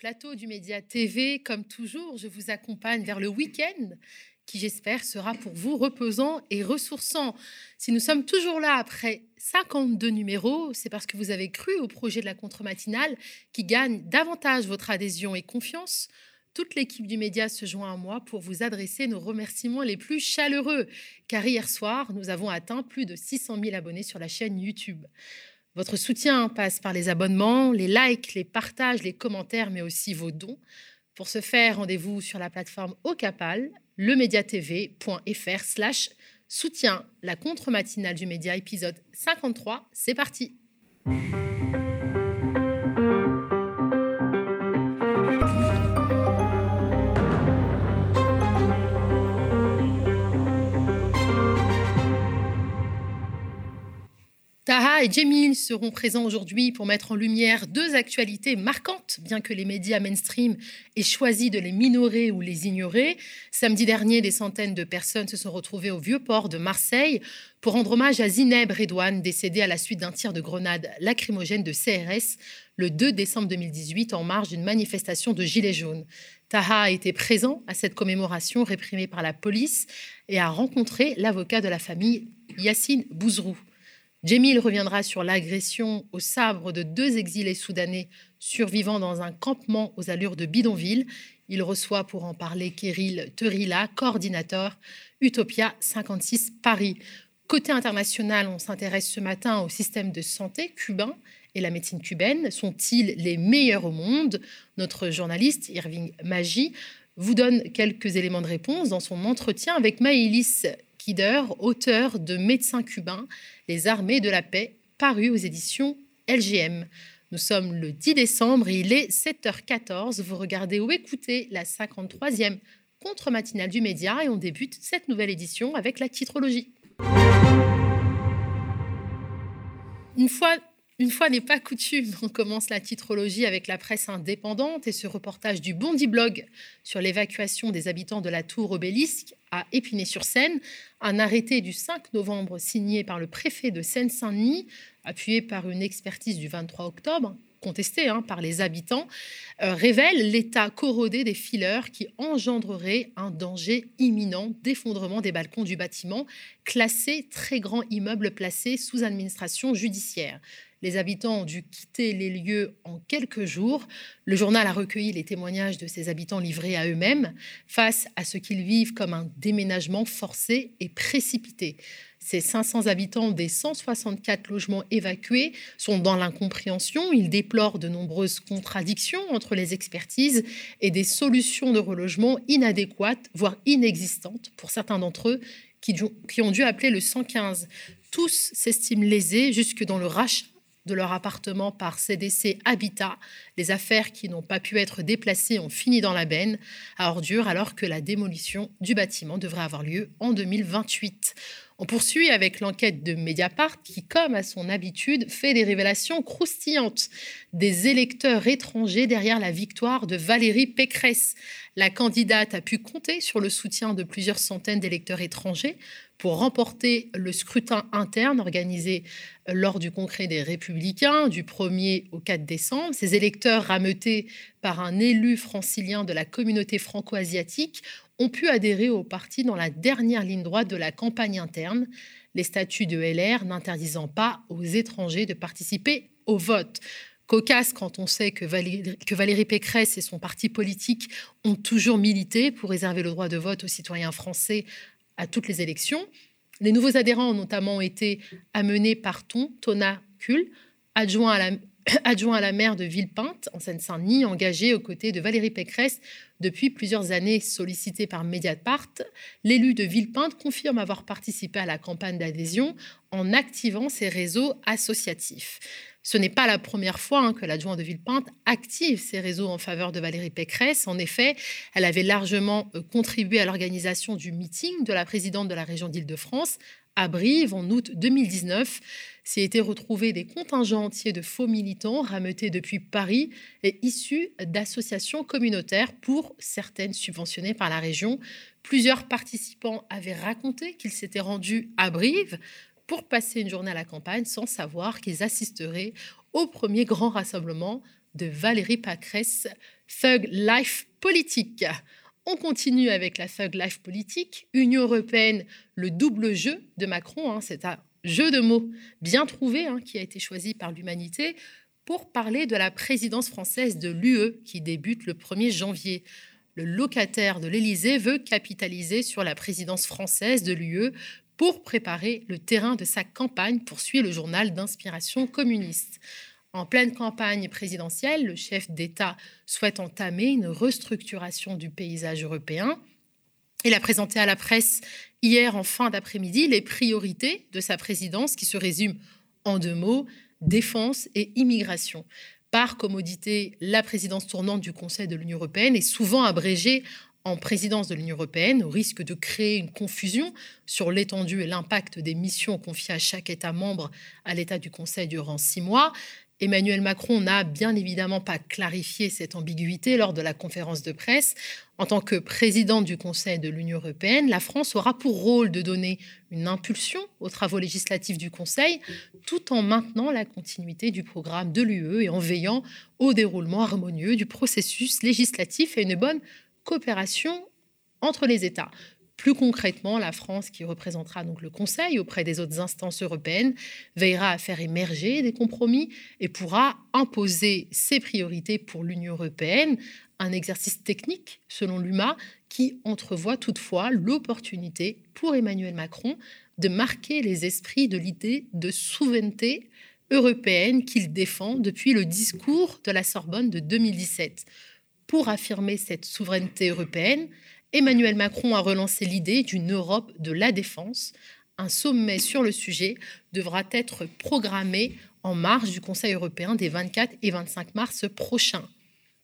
plateau du Média TV. Comme toujours, je vous accompagne vers le week-end qui, j'espère, sera pour vous reposant et ressourçant. Si nous sommes toujours là après 52 numéros, c'est parce que vous avez cru au projet de la contre-matinale qui gagne davantage votre adhésion et confiance. Toute l'équipe du média se joint à moi pour vous adresser nos remerciements les plus chaleureux, car hier soir, nous avons atteint plus de 600 000 abonnés sur la chaîne YouTube. Votre soutien passe par les abonnements, les likes, les partages, les commentaires, mais aussi vos dons. Pour ce faire, rendez-vous sur la plateforme Ocapal, lemediatv.fr slash soutien, la contre-matinale du média, épisode 53. C'est parti. Taha et Jemil seront présents aujourd'hui pour mettre en lumière deux actualités marquantes, bien que les médias mainstream aient choisi de les minorer ou les ignorer. Samedi dernier, des centaines de personnes se sont retrouvées au Vieux-Port de Marseille pour rendre hommage à Zineb Redouane, décédée à la suite d'un tir de grenade lacrymogène de CRS le 2 décembre 2018 en marge d'une manifestation de Gilets jaunes. Taha a été présent à cette commémoration réprimée par la police et a rencontré l'avocat de la famille, Yassine Bouzrou. Jemil reviendra sur l'agression au sabre de deux exilés soudanais survivant dans un campement aux allures de bidonville. Il reçoit pour en parler Kéril Terila, coordinateur Utopia 56 Paris. Côté international, on s'intéresse ce matin au système de santé cubain et la médecine cubaine. Sont-ils les meilleurs au monde? Notre journaliste Irving Maggi vous donne quelques éléments de réponse dans son entretien avec Maëlys Kider, auteur de Médecins cubains, les armées de la paix, paru aux éditions LGM. Nous sommes le 10 décembre il est 7h14. Vous regardez ou écoutez la 53e contre-matinale du média et on débute cette nouvelle édition avec la titrologie. Une fois une fois n'est pas coutume, on commence la titrologie avec la presse indépendante et ce reportage du Bondi Blog sur l'évacuation des habitants de la tour Obélisque à Épinay-sur-Seine. Un arrêté du 5 novembre signé par le préfet de Seine-Saint-Denis, appuyé par une expertise du 23 octobre, contestée hein, par les habitants, euh, révèle l'état corrodé des fileurs qui engendrerait un danger imminent d'effondrement des balcons du bâtiment, classé très grand immeuble placé sous administration judiciaire. Les habitants ont dû quitter les lieux en quelques jours. Le journal a recueilli les témoignages de ces habitants livrés à eux-mêmes face à ce qu'ils vivent comme un déménagement forcé et précipité. Ces 500 habitants des 164 logements évacués sont dans l'incompréhension. Ils déplorent de nombreuses contradictions entre les expertises et des solutions de relogement inadéquates, voire inexistantes pour certains d'entre eux qui, ont dû appeler le 115. Tous s'estiment lésés jusque dans le rachat de leur appartement par CDC Habitat. Les affaires qui n'ont pas pu être déplacées ont fini dans la benne à ordures alors que la démolition du bâtiment devrait avoir lieu en 2028. On poursuit avec l'enquête de Mediapart qui, comme à son habitude, fait des révélations croustillantes des électeurs étrangers derrière la victoire de Valérie Pécresse. La candidate a pu compter sur le soutien de plusieurs centaines d'électeurs étrangers pour remporter le scrutin interne organisé lors du congrès des Républicains du 1er au 4 décembre. Ces électeurs rameutés par un élu francilien de la communauté franco-asiatique ont pu adhérer au parti dans la dernière ligne droite de la campagne interne, les statuts de LR n'interdisant pas aux étrangers de participer au vote cocasse quand on sait que Valérie, Pécresse et son parti politique ont toujours milité pour réserver le droit de vote aux citoyens français à toutes les élections. Les nouveaux adhérents ont notamment été amenés par Ton, Tona Kuhl, adjoint à la, adjoint à la maire de Villepinte, en Seine-Saint-Denis, engagé aux côtés de Valérie Pécresse depuis plusieurs années, sollicité par Mediapart. L'élu de Villepinte confirme avoir participé à la campagne d'adhésion en activant ses réseaux associatifs. Ce n'est pas la première fois hein, que l'adjoint de Villepinte active ses réseaux en faveur de Valérie Pécresse. En effet, elle avait largement euh, contribué à l'organisation du meeting de la présidente de la région d'Île-de-France à Brive en août 2019. S'y étaient retrouvés des contingents entiers de faux militants rameutés depuis Paris et issus d'associations communautaires, pour certaines subventionnées par la région. Plusieurs participants avaient raconté qu'ils s'étaient rendus à Brive pour passer une journée à la campagne sans savoir qu'ils assisteraient au premier grand rassemblement de Valérie Pacresse, Thug Life Politique. On continue avec la Thug Life Politique. Union européenne, le double jeu de Macron, hein, c'est un jeu de mots bien trouvé hein, qui a été choisi par l'humanité pour parler de la présidence française de l'UE qui débute le 1er janvier. Le locataire de l'Élysée veut capitaliser sur la présidence française de l'UE pour préparer le terrain de sa campagne, poursuit le journal d'inspiration communiste. En pleine campagne présidentielle, le chef d'État souhaite entamer une restructuration du paysage européen. Il a présenté à la presse hier en fin d'après-midi les priorités de sa présidence qui se résument en deux mots, défense et immigration. Par commodité, la présidence tournante du Conseil de l'Union européenne est souvent abrégée en présidence de l'Union européenne, au risque de créer une confusion sur l'étendue et l'impact des missions confiées à chaque État membre à l'État du Conseil durant six mois. Emmanuel Macron n'a bien évidemment pas clarifié cette ambiguïté lors de la conférence de presse. En tant que présidente du Conseil de l'Union européenne, la France aura pour rôle de donner une impulsion aux travaux législatifs du Conseil, tout en maintenant la continuité du programme de l'UE et en veillant au déroulement harmonieux du processus législatif et une bonne coopération entre les États. Plus concrètement, la France, qui représentera donc le Conseil auprès des autres instances européennes, veillera à faire émerger des compromis et pourra imposer ses priorités pour l'Union européenne, un exercice technique, selon l'UMA, qui entrevoit toutefois l'opportunité pour Emmanuel Macron de marquer les esprits de l'idée de souveraineté européenne qu'il défend depuis le discours de la Sorbonne de 2017. Pour affirmer cette souveraineté européenne, Emmanuel Macron a relancé l'idée d'une Europe de la défense. Un sommet sur le sujet devra être programmé en marge du Conseil européen des 24 et 25 mars prochains.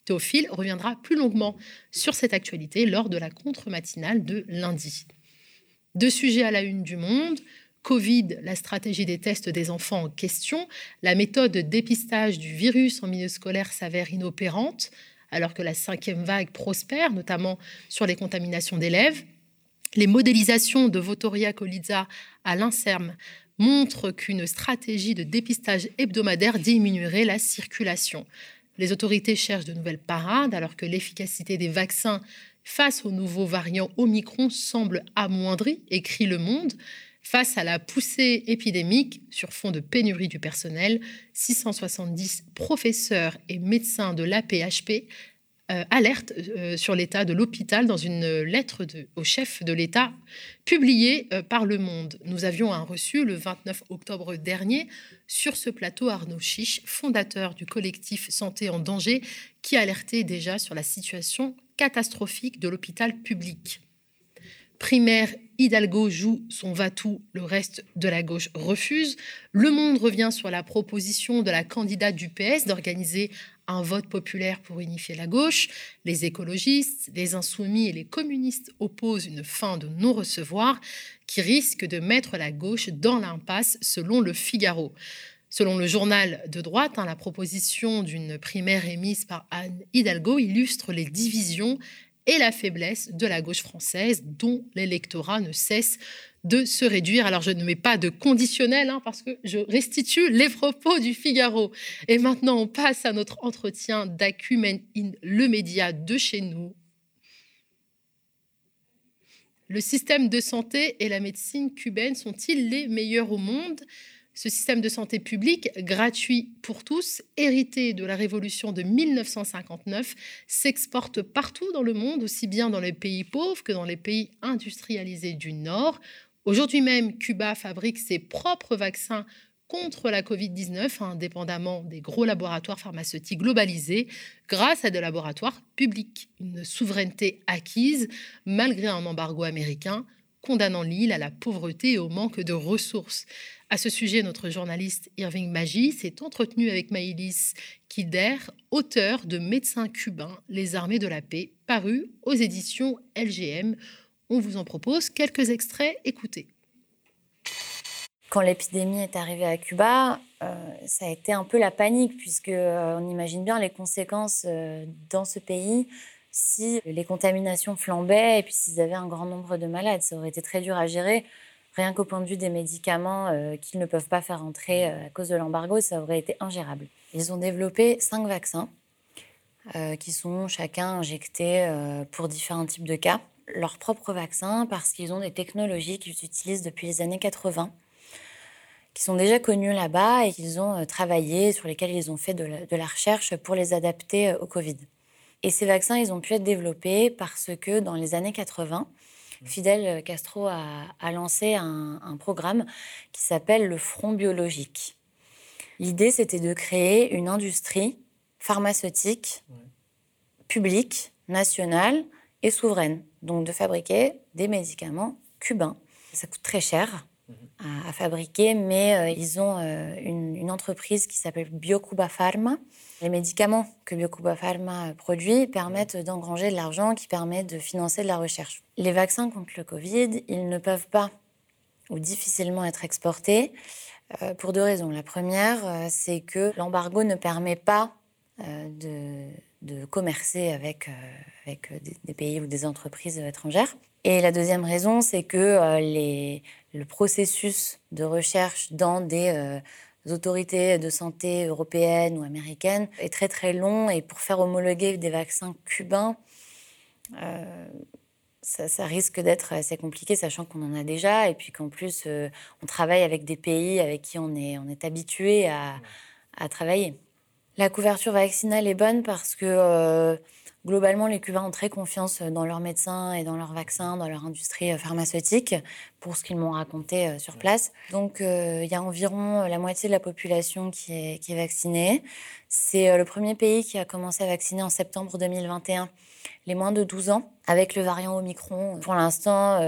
Théophile reviendra plus longuement sur cette actualité lors de la contre-matinale de lundi. Deux sujets à la une du monde. Covid, la stratégie des tests des enfants en question. La méthode de dépistage du virus en milieu scolaire s'avère inopérante alors que la cinquième vague prospère, notamment sur les contaminations d'élèves. Les modélisations de Votoria Colizza à l'INSERM montrent qu'une stratégie de dépistage hebdomadaire diminuerait la circulation. Les autorités cherchent de nouvelles parades alors que l'efficacité des vaccins face aux nouveaux variants Omicron semble amoindrie, écrit Le Monde. Face à la poussée épidémique sur fond de pénurie du personnel, 670 professeurs et médecins de l'APHP euh, alertent euh, sur l'état de l'hôpital dans une lettre au chef de l'État publiée euh, par Le Monde. Nous avions un reçu le 29 octobre dernier sur ce plateau Arnaud Chiche, fondateur du collectif Santé en danger, qui alertait déjà sur la situation catastrophique de l'hôpital public. Primaire, Hidalgo joue son va-tout, le reste de la gauche refuse. Le Monde revient sur la proposition de la candidate du PS d'organiser un vote populaire pour unifier la gauche. Les écologistes, les insoumis et les communistes opposent une fin de non-recevoir qui risque de mettre la gauche dans l'impasse, selon le Figaro. Selon le journal de droite, hein, la proposition d'une primaire émise par Anne Hidalgo illustre les divisions et la faiblesse de la gauche française, dont l'électorat ne cesse de se réduire. Alors je ne mets pas de conditionnel hein, parce que je restitue les propos du Figaro. Et maintenant, on passe à notre entretien d'Acumen in le média de chez nous. Le système de santé et la médecine cubaine sont-ils les meilleurs au monde? Ce système de santé publique, gratuit pour tous, hérité de la révolution de 1959, s'exporte partout dans le monde, aussi bien dans les pays pauvres que dans les pays industrialisés du Nord. Aujourd'hui même, Cuba fabrique ses propres vaccins contre la Covid-19, indépendamment des gros laboratoires pharmaceutiques globalisés, grâce à des laboratoires publics. Une souveraineté acquise malgré un embargo américain condamnant l'île à la pauvreté et au manque de ressources. À ce sujet, notre journaliste Irving Maggi s'est entretenu avec Maïlis Kider, auteur de Médecins cubains, les armées de la paix, paru aux éditions LGM. On vous en propose quelques extraits, écoutez. Quand l'épidémie est arrivée à Cuba, euh, ça a été un peu la panique, puisque euh, on imagine bien les conséquences euh, dans ce pays si les contaminations flambaient et puis s'ils avaient un grand nombre de malades. Ça aurait été très dur à gérer Rien qu'au point de vue des médicaments qu'ils ne peuvent pas faire entrer à cause de l'embargo, ça aurait été ingérable. Ils ont développé cinq vaccins qui sont chacun injectés pour différents types de cas. Leur propre vaccin parce qu'ils ont des technologies qu'ils utilisent depuis les années 80 qui sont déjà connus là-bas et qu'ils ont euh, travaillé, sur lesquels ils ont fait de la, recherche pour les adapter euh, au Covid. Et ces vaccins, ils ont pu être développés parce que dans les années 80, Fidel Castro a, lancé un, programme qui s'appelle le Front biologique. L'idée, c'était de créer une industrie pharmaceutique publique, nationale et souveraine. Donc de fabriquer des médicaments cubains. Ça coûte très cher à, fabriquer, mais euh, ils ont euh, une, entreprise qui s'appelle Biocuba Pharma. Les médicaments que Biocuba Pharma produit permettent d'engranger de l'argent qui permet de financer de la recherche. Les vaccins contre le Covid, ils ne peuvent pas ou difficilement être exportés euh, pour deux raisons. La première, c'est que l'embargo ne permet pas de, de, commercer avec, avec des, des, pays ou des entreprises étrangères. Et la deuxième raison, c'est que les, le processus de recherche dans des euh, autorités de santé européennes ou américaines est très très long et pour faire homologuer des vaccins cubains, euh, ça, risque d'être assez compliqué, sachant qu'on en a déjà et puis qu'en plus euh, on travaille avec des pays avec qui on est, on est habitué à, à travailler. La couverture vaccinale est bonne parce que Globalement, les Cubains ont très confiance dans leurs médecins et dans leurs vaccins, dans leur industrie euh, pharmaceutique, pour ce qu'ils m'ont raconté euh, sur place. Donc, euh, il y a environ la moitié de la population qui est, qui est vaccinée. C'est le premier pays qui a commencé à vacciner en septembre 2021 les moins de 12 ans avec le variant Omicron. Pour l'instant,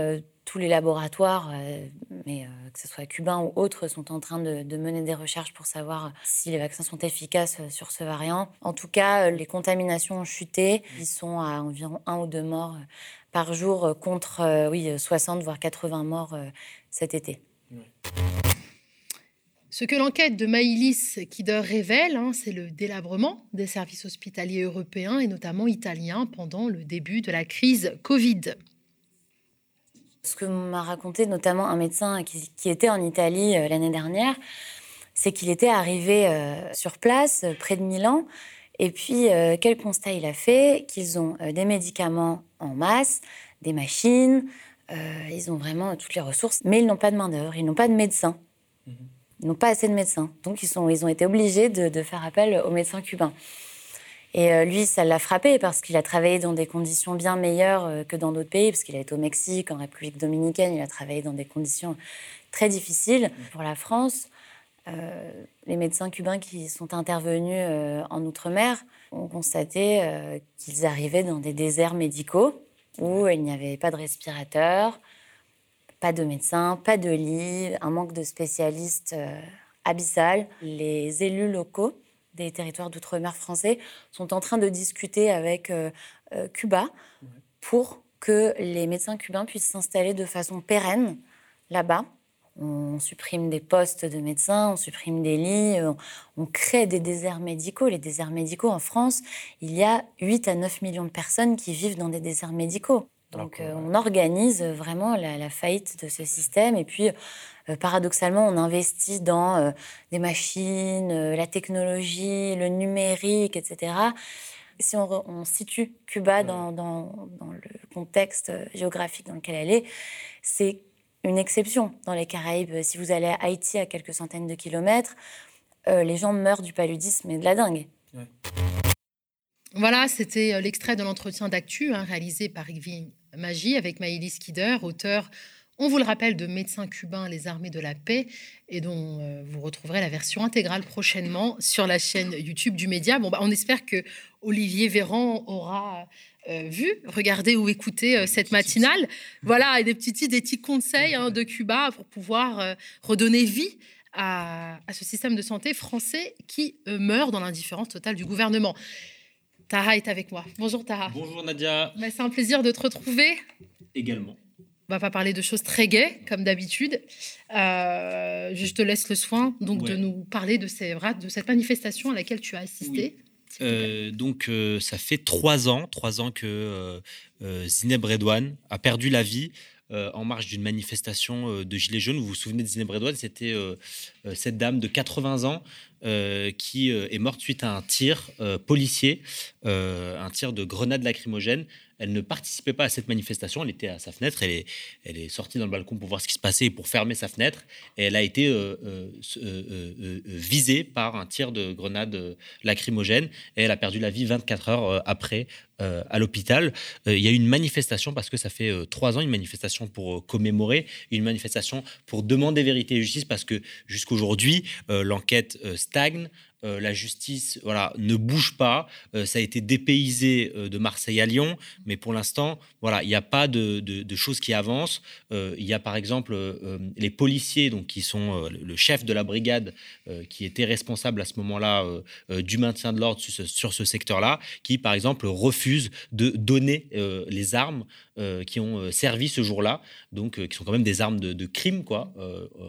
tous les laboratoires, euh, mais euh, que ce soit cubains ou autres, sont en train de, mener des recherches pour savoir si les vaccins sont efficaces euh, sur ce variant. En tout cas, les contaminations ont chuté. Ils sont à environ un ou deux morts par jour contre oui, 60 voire 80 morts cet été. Ce que l'enquête de Maïlis Kider révèle, hein, c'est le délabrement des services hospitaliers européens et notamment italiens pendant le début de la crise Covid. Ce que m'a raconté notamment un médecin qui, était en Italie euh, l'année dernière, c'est qu'il était arrivé euh, sur place, euh, près de Milan, et puis quel constat il a fait? Qu'ils ont des médicaments en masse, des machines, ils ont vraiment toutes les ressources, mais ils n'ont pas de main-d'œuvre, ils n'ont pas de médecins. Mhm. Ils n'ont pas assez de médecins. Donc ils, sont, ils ont été obligés de, de faire appel aux médecins cubains. Et euh, lui, ça l'a frappé parce qu'il a travaillé dans des conditions bien meilleures euh, que dans d'autres pays, parce qu'il a été au Mexique, en République dominicaine, il a travaillé dans des conditions très difficiles. Pour la France, euh, les médecins cubains qui sont intervenus en Outre-mer ont constaté qu'ils arrivaient dans des déserts médicaux où il n'y avait pas de respirateur, pas de médecins, pas de lit, un manque de spécialistes abyssal. Les élus locaux des territoires d'outre-mer français sont en train de discuter avec euh, euh, Cuba pour que les médecins cubains puissent s'installer de façon pérenne là-bas. On supprime des postes de médecins, on supprime des lits, on, on, crée des déserts médicaux. Les déserts médicaux en France, il y a 8 à 9 millions de personnes qui vivent dans des déserts médicaux. Donc euh, on organise vraiment la, faillite de ce système. Et puis, euh, paradoxalement, on investit dans euh, des machines, la technologie, le numérique, etc. Si on, situe Cuba dans, le contexte géographique dans lequel elle est, c'est une exception dans les Caraïbes. Si vous allez à Haïti à quelques centaines de kilomètres, les gens meurent du paludisme et de la dingue. Voilà, c'était l'extrait de l'entretien d'actu hein, réalisé par Yves Magie avec Maïlis Kider, auteur, on vous le rappelle, de Médecins cubains, les armées de la paix, et dont euh, vous retrouverez la version intégrale prochainement sur la chaîne YouTube du Média. Bon, bah, on espère que Olivier Véran aura euh, vu, regardé ou écouté euh, cette matinale. Voilà, et des petits des petits conseils hein, de Cuba pour pouvoir redonner vie à, à, ce système de santé français qui meurt dans l'indifférence totale du gouvernement. Tara est avec moi. Bonjour Tara. Bonjour Nadia. Bah, c'est un plaisir de te retrouver. Également. On va pas parler de choses très gaies, comme d'habitude. Euh, je te laisse le soin donc de nous parler de, ces, de cette manifestation à laquelle tu as assisté. Euh, donc, euh, ça fait trois ans, trois ans que Zineb Redouane a perdu la vie en marge d'une manifestation de Gilets jaunes. Vous vous souvenez de Zineb Redouane? C'était cette dame de 80 ans qui est morte suite à un tir policier, un tir de grenade lacrymogène elle ne participait pas à cette manifestation. Elle était à sa fenêtre. Elle est, sortie dans le balcon pour voir ce qui se passait et pour fermer sa fenêtre. Elle a été euh, euh, euh, visée par un tir de grenade lacrymogène. Et elle a perdu la vie 24 heures après à l'hôpital. il y a eu une manifestation parce que ça fait trois ans, une manifestation pour commémorer, une manifestation pour demander vérité et justice parce que jusqu'aujourd'hui, l'enquête steigen Euh, la justice voilà, ne bouge pas. Euh, ça a été dépaysé euh, de Marseille à Lyon, mais pour l'instant, voilà, il n'y a pas de, choses qui avancent. il y a par exemple les policiers, donc, qui sont le chef de la brigade, qui était responsable à ce moment-là du maintien de l'ordre sur ce, secteur-là, qui par exemple refuse de donner les armes qui ont servi ce jour-là, donc qui sont quand même des armes de, crime, quoi,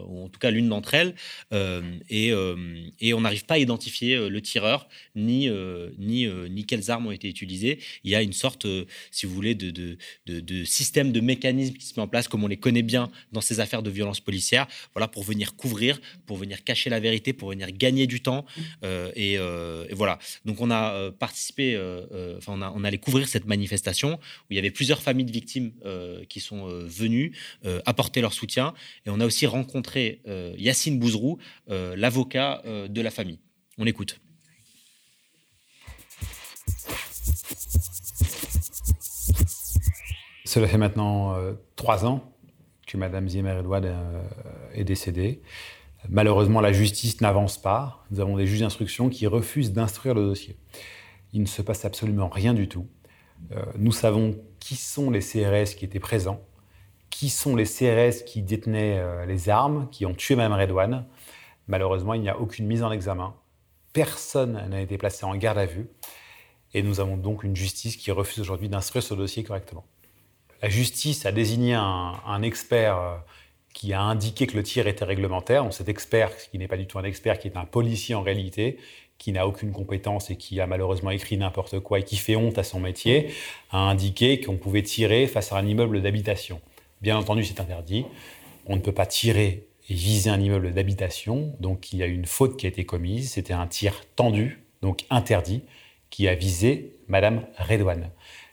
en tout cas l'une d'entre elles, et on n'arrive pas à identifier euh, le tireur, ni, euh, ni, euh, ni quelles armes ont été utilisées. Il y a une sorte, si vous voulez, de, de, de, système, de mécanisme qui se met en place, comme on les connaît bien dans ces affaires de violence policière, voilà, pour venir couvrir, pour venir cacher la vérité, pour venir gagner du temps. et, voilà. Donc on a participé, enfin on, on allait couvrir cette manifestation où il y avait plusieurs familles de victimes qui sont venues apporter leur soutien. Et on a aussi rencontré Yacine Bouzrou, l'avocat de la famille. On écoute. Cela fait maintenant euh, trois ans que Mme Zimmer Edouard euh, est décédée. Malheureusement, la justice n'avance pas. Nous avons des juges d'instruction qui refusent d'instruire le dossier. Il ne se passe absolument rien du tout. Euh, nous savons qui sont les CRS qui étaient présents, qui sont les CRS qui détenaient les armes, qui ont tué Mme Redouane. Malheureusement, il n'y a aucune mise en examen. Personne n'a été placé en garde à vue. Et nous avons donc une justice qui refuse aujourd'hui d'instruire ce dossier correctement. La justice a désigné un, expert euh, qui a indiqué que le tir était réglementaire. cet expert, qui n'est pas du tout un expert, qui est un policier en réalité, qui n'a aucune compétence et qui a malheureusement écrit n'importe quoi et qui fait honte à son métier, a indiqué qu'on pouvait tirer face à un immeuble d'habitation. Bien entendu, c'est interdit. On ne peut pas tirer viser un immeuble d'habitation. Donc il y a une faute qui a été commise. C'était un tir tendu, donc interdit, qui a visé Madame Redouane.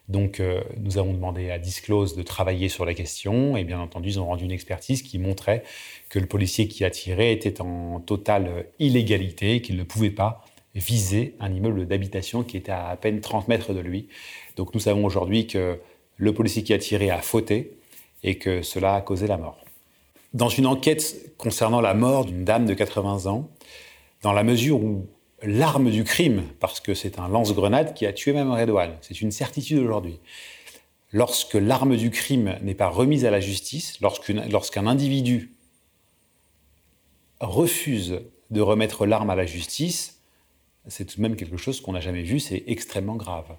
Donc euh, nous avons demandé à Disclose de travailler sur la question et bien entendu ils ont rendu une expertise qui montrait que le policier qui a tiré était en totale illégalité, qu'il ne pouvait pas viser un immeuble d'habitation qui était à à peine 30 mètres de lui. Donc nous savons aujourd'hui que le policier qui a tiré a fauté et que cela a causé la mort dans une enquête concernant la mort d'une dame de 80 ans, dans la mesure où l'arme du crime, parce que c'est un lance-grenade qui a tué même Redouane, c'est une certitude aujourd'hui. Lorsque l'arme du crime n'est pas remise à la justice, lorsqu'un individu refuse de remettre l'arme à la justice, c'est tout de même quelque chose qu'on n'a jamais vu, c'est extrêmement grave.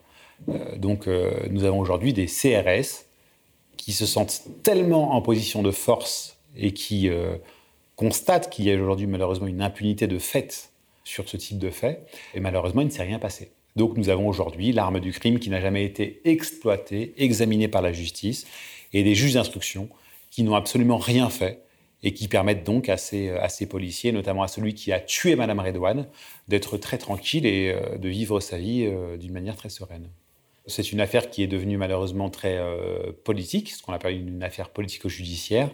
Euh, donc euh, nous avons aujourd'hui des CRS qui se sentent tellement en position de force et qui euh, constate qu'il y a aujourd'hui malheureusement une impunité de fait sur ce type de fait, et malheureusement il ne s'est rien passé. Donc nous avons aujourd'hui l'arme du crime qui n'a jamais été exploitée, examinée par la justice, et des juges d'instruction qui n'ont absolument rien fait et qui permettent donc à ces, ces, policiers, notamment à celui qui a tué Madame Redouane, d'être très tranquille et euh, de vivre sa vie euh, d'une manière très sereine. C'est une affaire qui est devenue malheureusement très politique, ce qu'on appelle une affaire politico-judiciaire.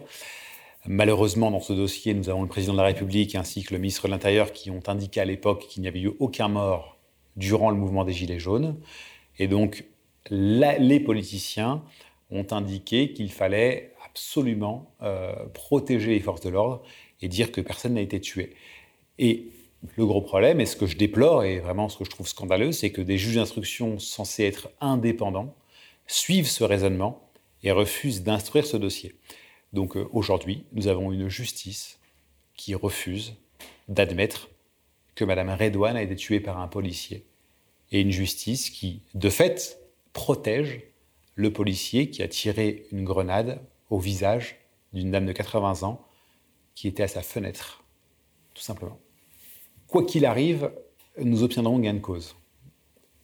Malheureusement, dans ce dossier, nous avons le président de la République ainsi que le ministre de l'Intérieur qui ont indiqué à l'époque qu'il n'y avait eu aucun mort durant le mouvement des Gilets jaunes. Et donc, les politiciens ont indiqué qu'il fallait absolument euh, protéger les forces de l'ordre et dire que personne n'a été tué. Et le gros problème, et ce que je déplore, et vraiment ce que je trouve scandaleux, c'est que des juges d'instruction censés être indépendants suivent ce raisonnement et refusent d'instruire ce dossier. Donc euh, aujourd'hui, nous avons une justice qui refuse d'admettre que Mme Redouane a été tuée par un policier. Et une justice qui, de fait, protège le policier qui a tiré une grenade au visage d'une dame de 80 ans qui était à sa fenêtre, tout simplement. Quoi qu'il arrive, nous obtiendrons gain de cause.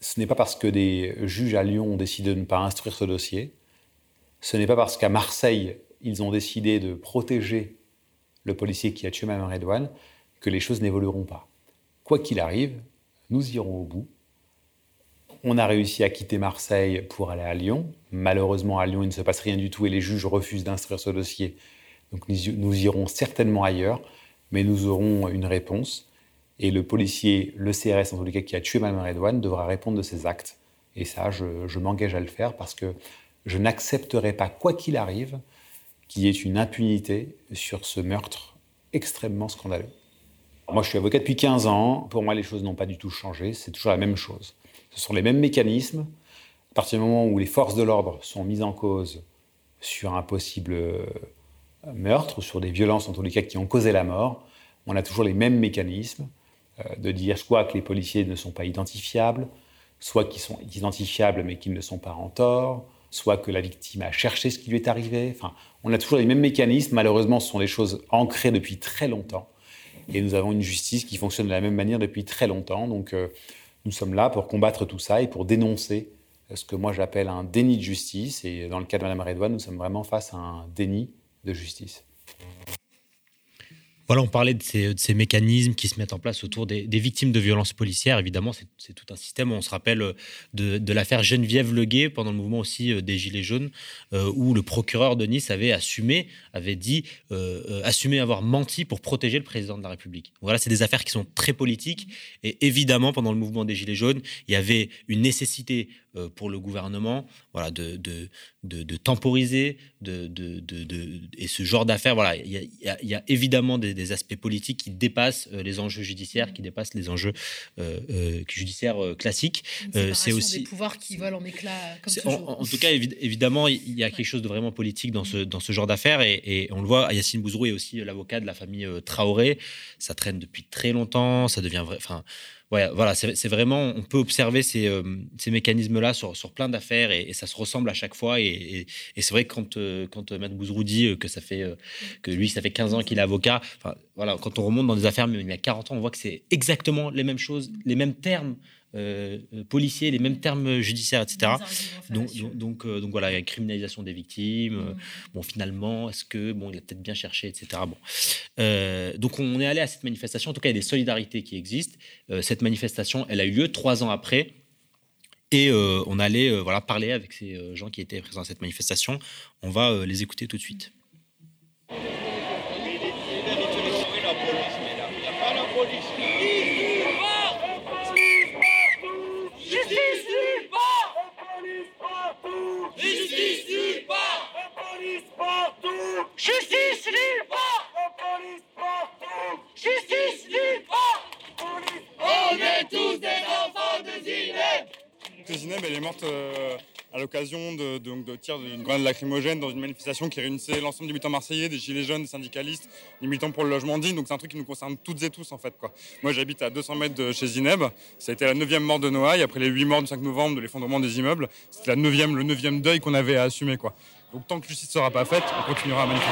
Ce n'est pas parce que des juges à Lyon ont décidé de ne pas instruire ce dossier, ce n'est pas parce qu'à Marseille, ils ont décidé de protéger le policier qui a tué Mme Redouane, que les choses n'évolueront pas. Quoi qu'il arrive, nous irons au bout. On a réussi à quitter Marseille pour aller à Lyon. Malheureusement, à Lyon, il ne se passe rien du tout et les juges refusent d'instruire ce dossier. Donc nous irons certainement ailleurs, mais nous aurons une réponse. Et le policier, le CRS en tous les cas, qui a tué Mme Redouane, devra répondre de ses actes. Et ça, je, je m'engage à le faire parce que je n'accepterai pas, quoi qu'il arrive, qu'il y ait une impunité sur ce meurtre extrêmement scandaleux. Moi, je suis avocat depuis 15 ans. Pour moi, les choses n'ont pas du tout changé. C'est toujours la même chose. Ce sont les mêmes mécanismes. À partir du moment où les forces de l'ordre sont mises en cause sur un possible euh, meurtre, sur des violences en tous les cas qui ont causé la mort, on a toujours les mêmes mécanismes euh, de dire soit que les policiers ne sont pas identifiables, soit qu'ils sont identifiables mais qu'ils ne sont pas en tort, soit que la victime a cherché ce qui lui est arrivé. Enfin, on a toujours les mêmes mécanismes. Malheureusement, ce sont des choses ancrées depuis très longtemps. Et nous avons une justice qui fonctionne de la même manière depuis très longtemps. Donc euh, nous sommes là pour combattre tout ça et pour dénoncer ce que moi j'appelle un déni de justice. Et dans le cas de Mme Redouane, nous sommes vraiment face à un déni de justice. Voilà, on parlait de ces, mécanismes qui se mettent en place autour des, victimes de violences policières. Évidemment, c'est tout un système. On se rappelle euh, de, l'affaire Geneviève Leguet pendant le mouvement aussi euh, des Gilets jaunes, euh, où le procureur de Nice avait assumé, avait dit, assumer avoir menti pour protéger le président de la République. Voilà, c'est des affaires qui sont très politiques. Et évidemment, pendant le mouvement des Gilets jaunes, il y avait une nécessité pour le gouvernement, voilà, de, de, de, temporiser, de, et ce genre d'affaires, voilà, il y, a, évidemment des, aspects politiques qui dépassent euh, les enjeux judiciaires, qui dépassent les enjeux euh, judiciaires classiques. c'est aussi des pouvoirs qui volent en éclats. Comme en, en, tout cas, évidemment, il y a quelque chose de vraiment politique dans ce, dans ce genre d'affaires, et, on le voit. Yacine Bouzrou est aussi l'avocat de la famille Traoré. Ça traîne depuis très longtemps. Ça devient vrai. Enfin ouais, voilà, c'est vraiment, on peut observer ces, euh, ces mécanismes-là sur, sur, plein d'affaires et, ça se ressemble à chaque fois. Et, c'est vrai que quand, euh, quand Matt Bouzrou dit euh, que ça fait, que lui, ça fait 15 ans qu'il est avocat, voilà, quand on remonte dans des affaires, mais il y a 40 ans, on voit que c'est exactement les mêmes choses, les mêmes termes. Euh, policiers, les mêmes termes judiciaires, etc. Donc, donc, donc, voilà, il y a une criminalisation des victimes. Mm. Bon, finalement, est-ce que bon, il a peut-être bien cherché, etc. Bon, donc on est allé à cette manifestation. En tout cas, il y a des solidarités qui existent. cette manifestation, elle a eu lieu trois ans après. Et on allait voilà, parler avec ces gens qui étaient présents à cette manifestation. On va les écouter tout de suite. Justice nulle part police partout Justice part On est tous des enfants de Zineb Zineb, elle est morte euh, à l'occasion de, de, de tir d'une grenade lacrymogène dans une manifestation qui réunissait l'ensemble des militants marseillais, des gilets jaunes, des syndicalistes, des militants pour le logement digne. Donc c'est un truc qui nous concerne toutes et tous en fait. Quoi. Moi j'habite à 200 mètres de chez Zineb. Ça a été la neuvième mort de Noailles après les huit morts du 5 novembre de l'effondrement des immeubles. C'était la neuvième, le neuvième deuil qu'on avait à assumer. Quoi. Donc tant que justice ne sera pas faite, on continuera à manifester.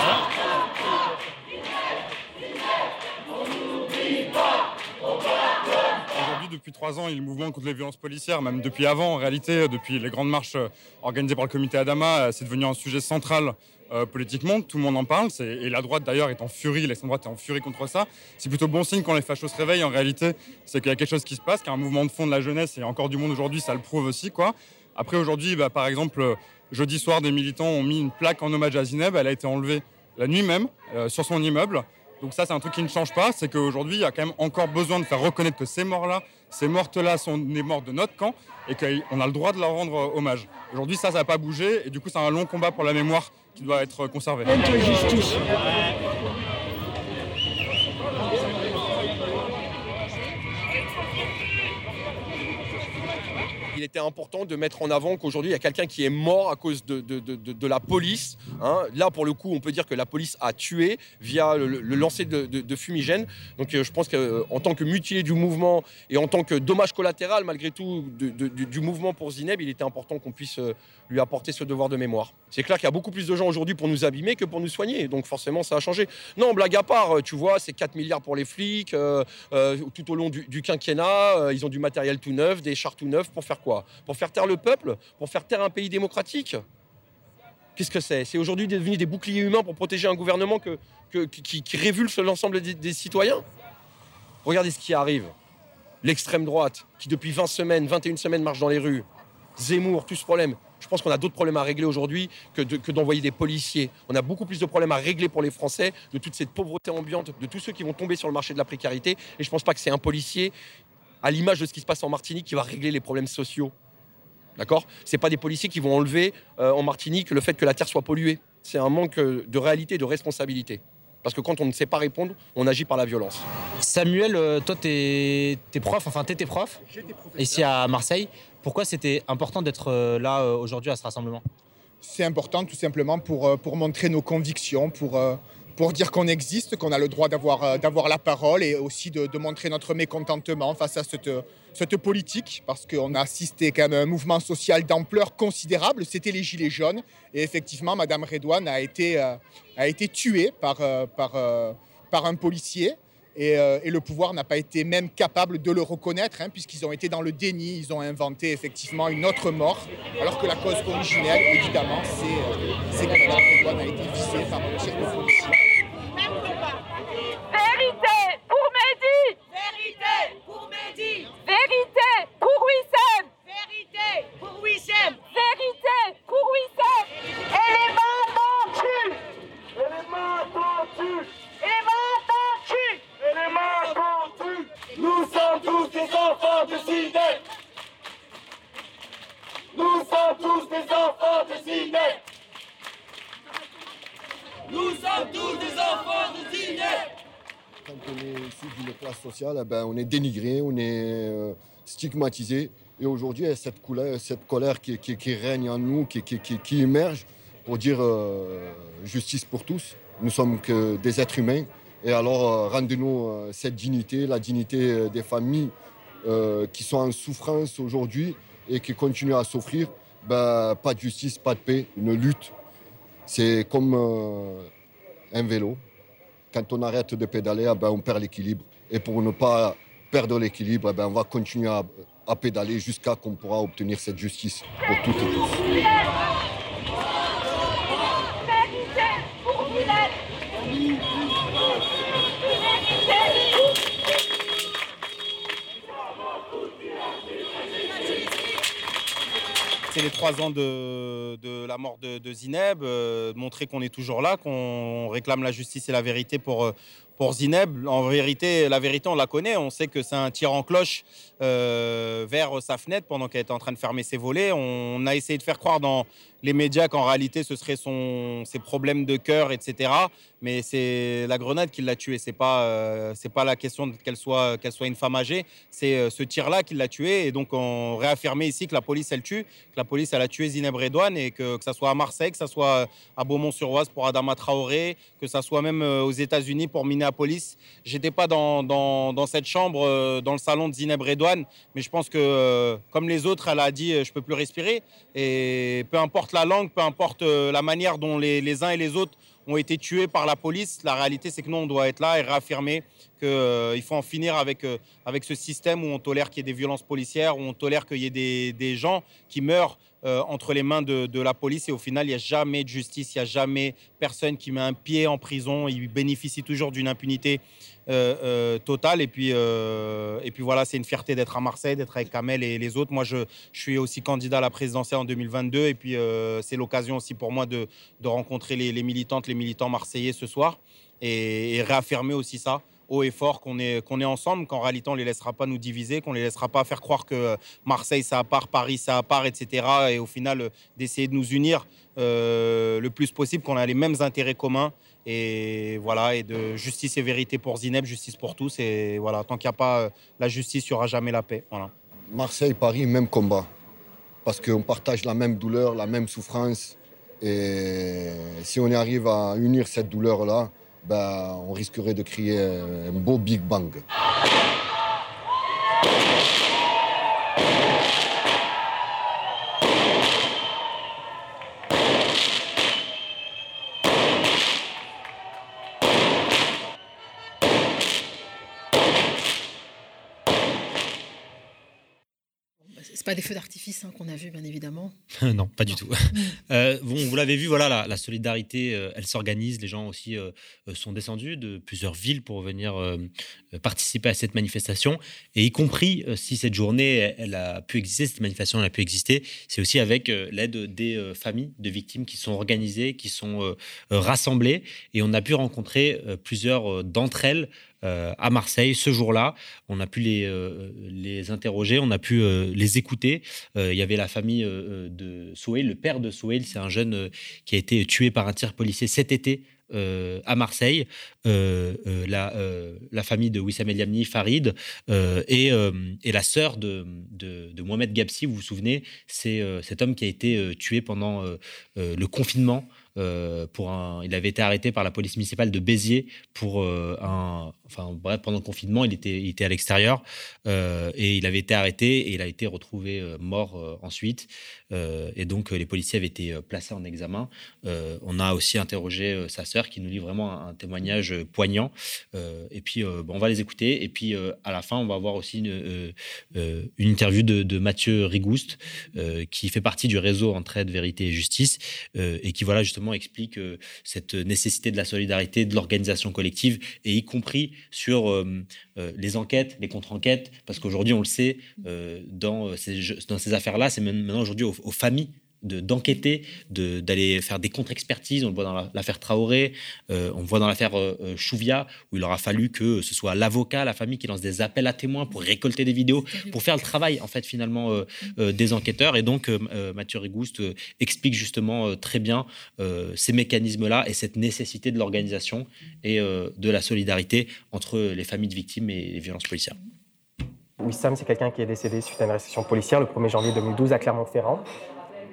Aujourd'hui, depuis trois ans, il y a le mouvement contre les violences policières, même depuis avant, en réalité, depuis les grandes marches euh, organisées par le comité Adama, euh, c'est devenu un sujet central euh, politiquement, tout le monde en parle, et la droite d'ailleurs est en furie, l'extrême droite est en furie contre ça. C'est plutôt bon signe quand les fachos se réveillent, en réalité, c'est qu'il y a quelque chose qui se passe, qu'il y a un mouvement de fond de la jeunesse, et encore du monde aujourd'hui, ça le prouve aussi. quoi. Après, aujourd'hui, bah, par exemple, Jeudi soir, des militants ont mis une plaque en hommage à Zineb. Elle a été enlevée la nuit même euh, sur son immeuble. Donc ça, c'est un truc qui ne change pas. C'est qu'aujourd'hui, il y a quand même encore besoin de faire reconnaître que ces morts-là, ces mortes-là sont des morts de notre camp et qu'on a le droit de leur rendre hommage. Aujourd'hui, ça, ça n'a pas bougé. Et du coup, c'est un long combat pour la mémoire qui doit être conservé. Il était important de mettre en avant qu'aujourd'hui, il y a quelqu'un qui est mort à cause de, de, la police. Hein. Là, pour le coup, on peut dire que la police a tué via le, lancer de, fumigène. Donc, euh, je pense qu'en euh, tant que mutilé du mouvement et en tant que dommage collatéral, malgré tout, du, mouvement pour Zineb, il était important qu'on puisse euh, lui apporter ce devoir de mémoire. C'est clair qu'il y a beaucoup plus de gens aujourd'hui pour nous abîmer que pour nous soigner. Donc, forcément, ça a changé. Non, blague à part, tu vois, c'est 4 milliards pour les flics. tout au long du, quinquennat, ils ont du matériel tout neuf, des chars tout neufs pour faire quoi? Pour faire taire le peuple Pour faire taire un pays démocratique Qu'est-ce que c'est? C'est aujourd'hui devenu des boucliers humains pour protéger un gouvernement qui, révulse l'ensemble des, citoyens? Regardez ce qui arrive. L'extrême droite, qui depuis 20 semaines, 21 semaines marche dans les rues. Zemmour, tout ce problème. Je pense qu'on a d'autres problèmes à régler aujourd'hui que d'envoyer des policiers. On a beaucoup plus de problèmes à régler pour les Français, de toute cette pauvreté ambiante, de tous ceux qui vont tomber sur le marché de la précarité. Et je ne pense pas que c'est un policier, à l'image de ce qui se passe en Martinique, qui va régler les problèmes sociaux. D'accord? C'est pas des policiers qui vont enlever euh, en Martinique le fait que la terre soit polluée. C'est un manque euh, de réalité, de responsabilité. Parce que quand on ne sait pas répondre, on agit par la violence. Samuel, euh, toi, t'es es prof, enfin, t'étais prof ici à Marseille. Pourquoi c'était important d'être là aujourd'hui à ce rassemblement? C'est important tout simplement pour, pour montrer nos convictions, pour, euh, pour dire qu'on existe, qu'on a le droit d'avoir euh, la parole et aussi de, montrer notre mécontentement face à cette, politique, parce qu'on a assisté quand à un mouvement social d'ampleur considérable, c'était les Gilets jaunes, et effectivement, Madame Redouane a été, euh, tuée par, euh, par, un policier. Et, le pouvoir n'a pas été même capable de le reconnaître, hein, puisqu'ils ont été dans le déni, ils ont inventé effectivement une autre mort, alors que la cause originelle, évidemment, c'est que Mme Redouane a été visée par un tir de policier. Mehdi Vérité pour Mehdi. Vérité pour Wissem. Vérité pour Wissem. Vérité pour Wissem. Et les mains tendues Et les mains tendues Et les mains tendues Et les mains tendues Nous sommes tous des enfants de Sydney. Nous sommes tous des enfants de Sydney. Nous sommes tous des enfants de Sydney Quand on est issu d'une classe sociale, eh ben, on est dénigré, on est euh, stigmatisé. Et aujourd'hui, cette colère, cette colère qui, règne en nous, qui, émerge pour dire euh, justice pour tous. Nous sommes que des êtres humains. Et alors, euh, rendez-nous cette dignité, la dignité des familles qui sont en souffrance aujourd'hui et qui continuent à souffrir. Ben, pas de justice, pas de paix, une lutte. C'est comme un vélo quand on arrête de pédaler, eh ben, on perd l'équilibre. Et pour ne pas perdre l'équilibre, eh ben, on va continuer à, pédaler jusqu'à qu'on pourra obtenir cette justice pour toutes et tous. Les trois ans de, la mort de, Zineb, euh, montrer qu'on est toujours là, qu'on réclame la justice et la vérité pour, euh, pour Zineb. En vérité, la vérité, on la connaît. On sait que c'est un tir en cloche euh, vers sa fenêtre pendant qu'elle était en train de fermer ses volets. On a essayé de faire croire dans les médias qu'en réalité, ce serait son, ses problèmes de cœur, etc. Mais c'est la grenade qui l'a tué. C'est pas, euh, pas la question qu'elle soit, qu'elle soit une femme âgée. C'est euh, ce tir-là qui l'a tué. Et donc, on réaffirmait ici que la police, elle tue, que la police, elle a tué Zineb Redouane et que, que ça soit à Marseille, que ça soit à Beaumont-sur-Oise pour Adama Traoré, que ça soit même aux États-Unis pour Minneapolis. J'étais pas dans, dans, dans cette chambre, euh, dans le salon de Zineb Redouane, mais je pense que, euh, comme les autres, elle a dit euh, je peux plus respirer. Et peu importe la langue, peu importe la manière dont les, les uns et les autres ont été tués par la police, la réalité, c'est que nous, on doit être là et réaffirmer qu'il faut en finir avec, euh, avec ce système où on tolère qu'il y ait des violences policières, où on tolère qu'il y ait des, des gens qui meurent euh, entre les mains de, la police et au final, il n'y a jamais de justice, il n'y a jamais personne qui met un pied en prison, il bénéficie toujours d'une impunité euh, euh, totale. Et puis, euh, et puis voilà, c'est une fierté d'être à Marseille, d'être avec Kamel et les autres. Moi, je, je suis aussi candidat à la présidentielle en 2022 et puis euh, c'est l'occasion aussi pour moi de, de rencontrer les, militantes, les militants marseillais ce soir et réaffirmer aussi ça haut et fort qu'on est, qu'on est ensemble, qu'en réalité on ne les laissera pas nous diviser, qu'on ne les laissera pas faire croire que Marseille c'est à part, Paris c'est à part, etc. Et au final euh, d'essayer de nous unir euh, le plus possible, qu'on a les mêmes intérêts communs. Et voilà, et de justice et vérité pour Zineb, justice pour tous. Et voilà, tant qu'il n'y a pas euh, la justice, il n'y aura jamais la paix. Voilà. Marseille, Paris, même combat. Parce qu'on partage la même douleur, la même souffrance. Et si on arrive à unir cette douleur-là, ben, on risquerait de créer un beau Big Bang. Pas des feux d'artifice hein, qu'on a vus, bien évidemment. non, pas du tout. Euh, bon, vous l'avez vu, voilà, la, la solidarité, euh, elle s'organise. Les gens aussi euh, euh, sont descendus de plusieurs villes pour venir euh, euh, participer à cette manifestation. Et y compris euh, si cette journée, elle, a pu exister, cette manifestation, elle a pu exister, c'est aussi avec euh, l'aide des euh, familles de victimes qui sont organisées, qui sont euh, euh, rassemblées. Et on a pu rencontrer euh, plusieurs euh, d'entre elles euh, à Marseille ce jour-là. On a pu les, euh, interroger, on a pu euh, les écouter. Il y avait la famille de Souhail, le père de Souhail, c'est un jeune qui a été tué par un tir policier cet été. à Marseille, la, famille de Wissam El Yamni, Farid, et, la sœur de, Mohamed Gabsi, vous vous souvenez, c'est cet homme qui a été tué pendant le confinement. Euh, pour un, il avait été arrêté par la police municipale de Béziers pour euh, un, enfin bref, pendant le confinement, il était, il était à l'extérieur euh, et il avait été arrêté et il a été retrouvé mort ensuite. Et donc les policiers avaient été placés en examen. On a aussi interrogé sa sœur qui nous livre vraiment un, témoignage poignant. Et puis bon, on va les écouter. Et puis à la fin, on va voir aussi une, interview de, de Mathieu Rigouste qui fait partie du réseau Entraide, Vérité et Justice et qui voilà justement explique euh, cette nécessité de la solidarité, de l'organisation collective et y compris sur euh, euh, les enquêtes, les contre-enquêtes, parce qu'aujourd'hui on le sait dans ces, affaires-là, c'est maintenant aujourd'hui aux, familles d'enquêter, de, d'aller faire des contre-expertises. On le voit dans la- l'affaire Traoré, euh, on le voit dans l'affaire euh, euh, Chouvia, où il aura fallu que ce soit l'avocat, la famille qui lance des appels à témoins pour récolter des vidéos, pour faire le travail en fait finalement euh, euh, des enquêteurs. Et donc Mathieu Rigouste explique justement euh, très bien euh, ces mécanismes-là et cette nécessité de l'organisation et euh, de la solidarité entre les familles de victimes et les violences policières. Wissam, c'est quelqu'un qui est décédé suite à une arrestation policière le 1er janvier 2012 à Clermont-Ferrand.